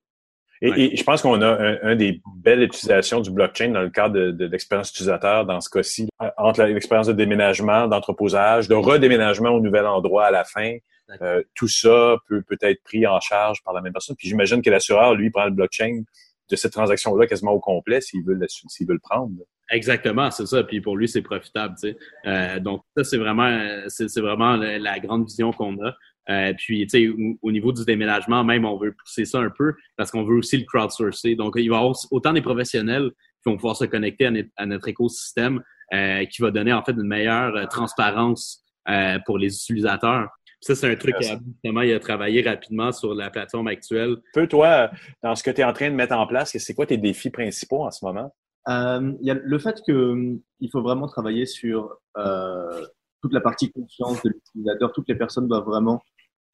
Et, ouais. et, je pense qu'on a un, un, des belles utilisations du blockchain dans le cadre de, de l'expérience utilisateur dans ce cas-ci, entre l'expérience de déménagement, d'entreposage, de redéménagement au nouvel endroit à la fin. Euh, tout ça peut peut être pris en charge par la même personne. Puis j'imagine que l'assureur, lui, prend le blockchain de cette transaction-là quasiment au complet s'il veut, s'il veut le prendre. Exactement, c'est ça. Puis pour lui, c'est profitable. Tu sais. Euh, donc ça, c'est vraiment, c'est, vraiment la, grande vision qu'on a. Euh, puis, tu sais, au, niveau du déménagement, même, on veut pousser ça un peu parce qu'on veut aussi le crowdsourcer. Donc, il va y avoir autant des professionnels qui vont pouvoir se connecter à, notre, à notre écosystème euh, qui va donner, en fait, une meilleure euh, transparence euh, pour les utilisateurs. ça, c'est un truc qui justement, il a travaillé rapidement sur la plateforme actuelle. Peu, toi, dans ce que tu es en train de mettre en place, c'est quoi tes défis principaux en ce moment? Euh, il y a le fait qu'il faut vraiment travailler sur euh, toute la partie confiance de l'utilisateur. Toutes les personnes doivent vraiment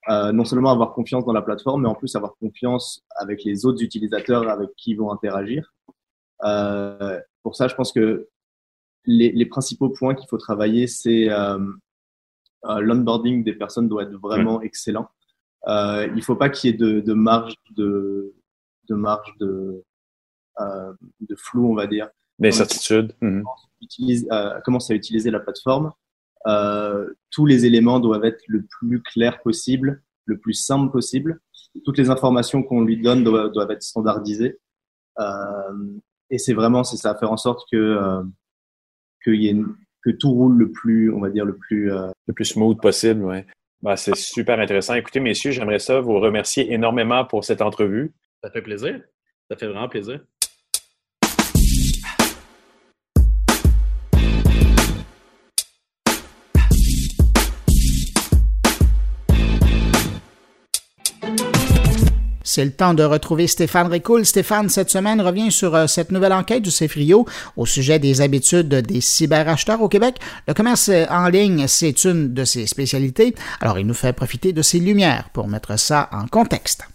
euh, non seulement avoir confiance dans la plateforme, mais en plus avoir confiance avec les autres utilisateurs avec qui ils vont interagir. Euh, pour ça, je pense que les, les principaux points qu'il faut travailler, c'est euh, euh, l'onboarding des personnes doit être vraiment excellent. Euh, il faut pas qu'il y ait de, de, marge de, de marge de, euh, de flou, on va dire. D'incertitude. Euh, commence à utiliser la plateforme. Euh, tous les éléments doivent être le plus clair possible, le plus simple possible. Toutes les informations qu'on lui donne doivent, doivent être standardisées. Euh, et c'est vraiment c'est ça, faire en sorte que euh, qu'il y ait une, que tout roule le plus, on va dire le plus euh, le plus smooth possible. Ouais. Bah, c'est super intéressant. Écoutez, messieurs, j'aimerais ça vous remercier énormément pour cette entrevue. Ça fait plaisir. Ça fait vraiment plaisir. C'est le temps de retrouver Stéphane Ricoul. Stéphane, cette semaine, revient sur euh, cette nouvelle enquête du CFRIO au sujet des habitudes des cyberacheteurs au Québec. Le commerce en ligne, c'est une de ses spécialités. Alors, il nous fait profiter de ses lumières pour mettre ça en contexte.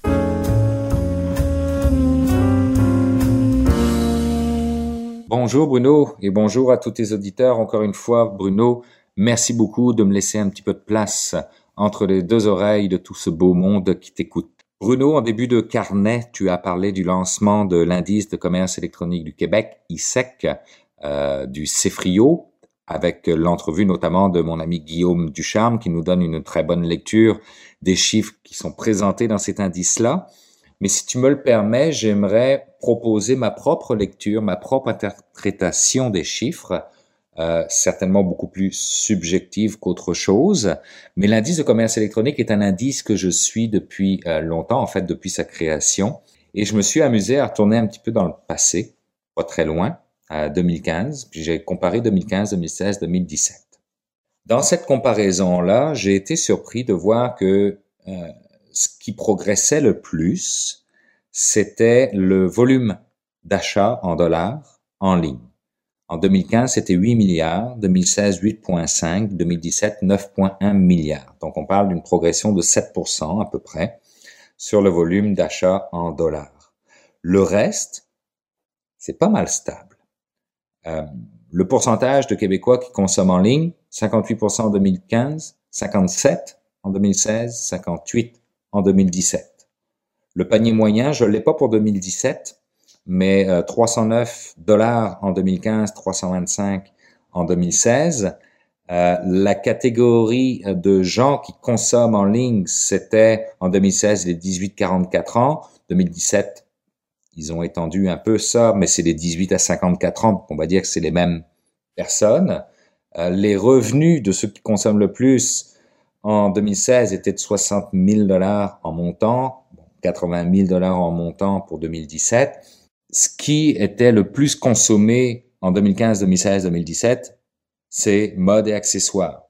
Bonjour Bruno et bonjour à tous tes auditeurs. Encore une fois, Bruno, merci beaucoup de me laisser un petit peu de place entre les deux oreilles de tout ce beau monde qui t'écoute. Bruno, en début de carnet, tu as parlé du lancement de l'indice de commerce électronique du Québec, ISEC, euh, du CEFRIO, avec l'entrevue notamment de mon ami Guillaume Ducharme, qui nous donne une très bonne lecture des chiffres qui sont présentés dans cet indice-là. Mais si tu me le permets, j'aimerais proposer ma propre lecture, ma propre interprétation des chiffres euh, certainement beaucoup plus subjective qu'autre chose. Mais l'indice de commerce électronique est un indice que je suis depuis euh, longtemps, en fait depuis sa création. Et je me suis amusé à retourner un petit peu dans le passé, pas très loin, à 2015, puis j'ai comparé 2015, 2016, 2017. Dans cette comparaison-là, j'ai été surpris de voir que euh, ce qui progressait le plus, c'était le volume d'achat en dollars en ligne. En 2015, c'était 8 milliards, 2016, 8,5, 2017, 9,1 milliards. Donc, on parle d'une progression de 7% à peu près sur le volume d'achat en dollars. Le reste, c'est pas mal stable. Euh, le pourcentage de Québécois qui consomment en ligne, 58% en 2015, 57% en 2016, 58% en 2017. Le panier moyen, je l'ai pas pour 2017, mais 309 euh, dollars en 2015, 325 en 2016. Euh, la catégorie de gens qui consomment en ligne, c'était en 2016 les 18-44 ans. 2017, ils ont étendu un peu ça, mais c'est les 18 à 54 ans, on va dire que c'est les mêmes personnes. Euh, les revenus de ceux qui consomment le plus en 2016 étaient de 60 000 dollars en montant, 80 000 dollars en montant pour 2017 ce qui était le plus consommé en 2015, 2016, 2017, c'est mode et accessoires.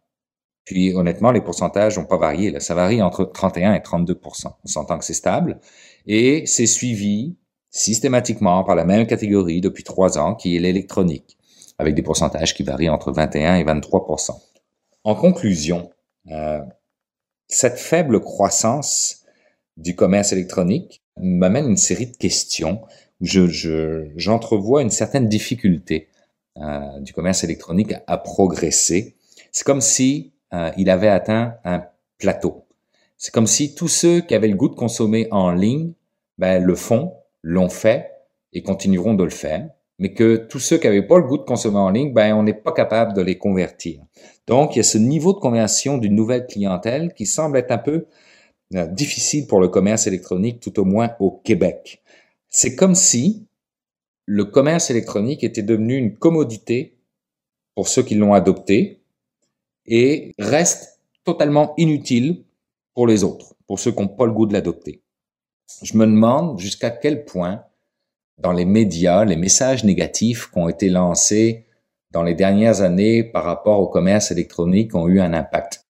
Puis honnêtement, les pourcentages n'ont pas varié. Là. Ça varie entre 31 et 32% On s'entend que c'est stable. Et c'est suivi systématiquement par la même catégorie depuis trois ans, qui est l'électronique, avec des pourcentages qui varient entre 21 et 23% En conclusion, euh, cette faible croissance du commerce électronique m'amène une série de questions je, j'entrevois une certaine difficulté euh, du commerce électronique à, progresser. C'est comme si euh, il avait atteint un plateau. C'est comme si tous ceux qui avaient le goût de consommer en ligne, ben, le font, l'ont fait et continueront de le faire, mais que tous ceux qui n'avaient pas le goût de consommer en ligne, ben, on n'est pas capable de les convertir. Donc, il y a ce niveau de conversion d'une nouvelle clientèle qui semble être un peu euh, difficile pour le commerce électronique, tout au moins au Québec. C'est comme si le commerce électronique était devenu une commodité pour ceux qui l'ont adopté et reste totalement inutile pour les autres, pour ceux qui n'ont pas le goût de l'adopter. Je me demande jusqu'à quel point, dans les médias, les messages négatifs qui ont été lancés dans les dernières années par rapport au commerce électronique ont eu un impact.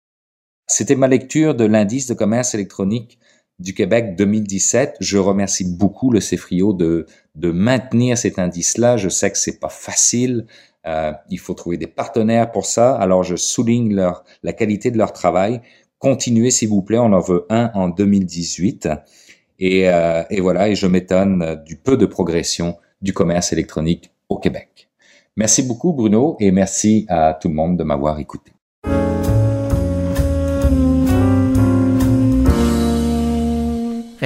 C'était ma lecture de l'indice de commerce électronique du Québec 2017. Je remercie beaucoup le CEFRIO de, de maintenir cet indice-là. Je sais que c'est pas facile. Euh, il faut trouver des partenaires pour ça. Alors, je souligne leur, la qualité de leur travail. Continuez, s'il vous plaît. On en veut un en 2018. Et, euh, et voilà, et je m'étonne du peu de progression du commerce électronique au Québec. Merci beaucoup, Bruno, et merci à tout le monde de m'avoir écouté.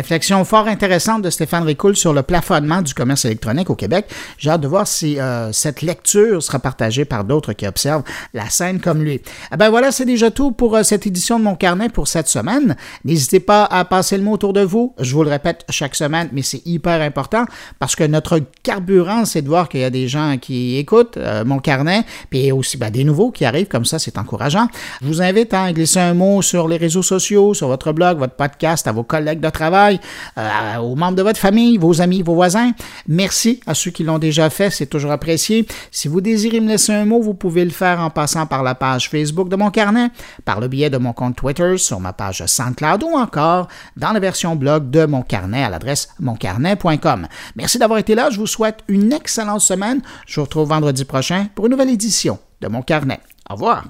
Réflexion fort intéressante de Stéphane Ricoul sur le plafonnement du commerce électronique au Québec. J'ai hâte de voir si euh, cette lecture sera partagée par d'autres qui observent la scène comme lui. Eh ben voilà, c'est déjà tout pour euh, cette édition de mon carnet pour cette semaine. N'hésitez pas à passer le mot autour de vous. Je vous le répète chaque semaine, mais c'est hyper important parce que notre carburant, c'est de voir qu'il y a des gens qui écoutent euh, mon carnet, puis aussi ben, des nouveaux qui arrivent comme ça, c'est encourageant. Je vous invite à glisser un mot sur les réseaux sociaux, sur votre blog, votre podcast, à vos collègues de travail euh, aux membres de votre famille, vos amis, vos voisins. Merci à ceux qui l'ont déjà fait, c'est toujours apprécié. Si vous désirez me laisser un mot, vous pouvez le faire en passant par la page Facebook de mon carnet, par le biais de mon compte Twitter, sur ma page SoundCloud ou encore dans la version blog de mon carnet à l'adresse moncarnet.com. Merci d'avoir été là, je vous souhaite une excellente semaine. Je vous retrouve vendredi prochain pour une nouvelle édition de mon carnet. Au revoir.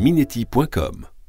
goulielminetti.com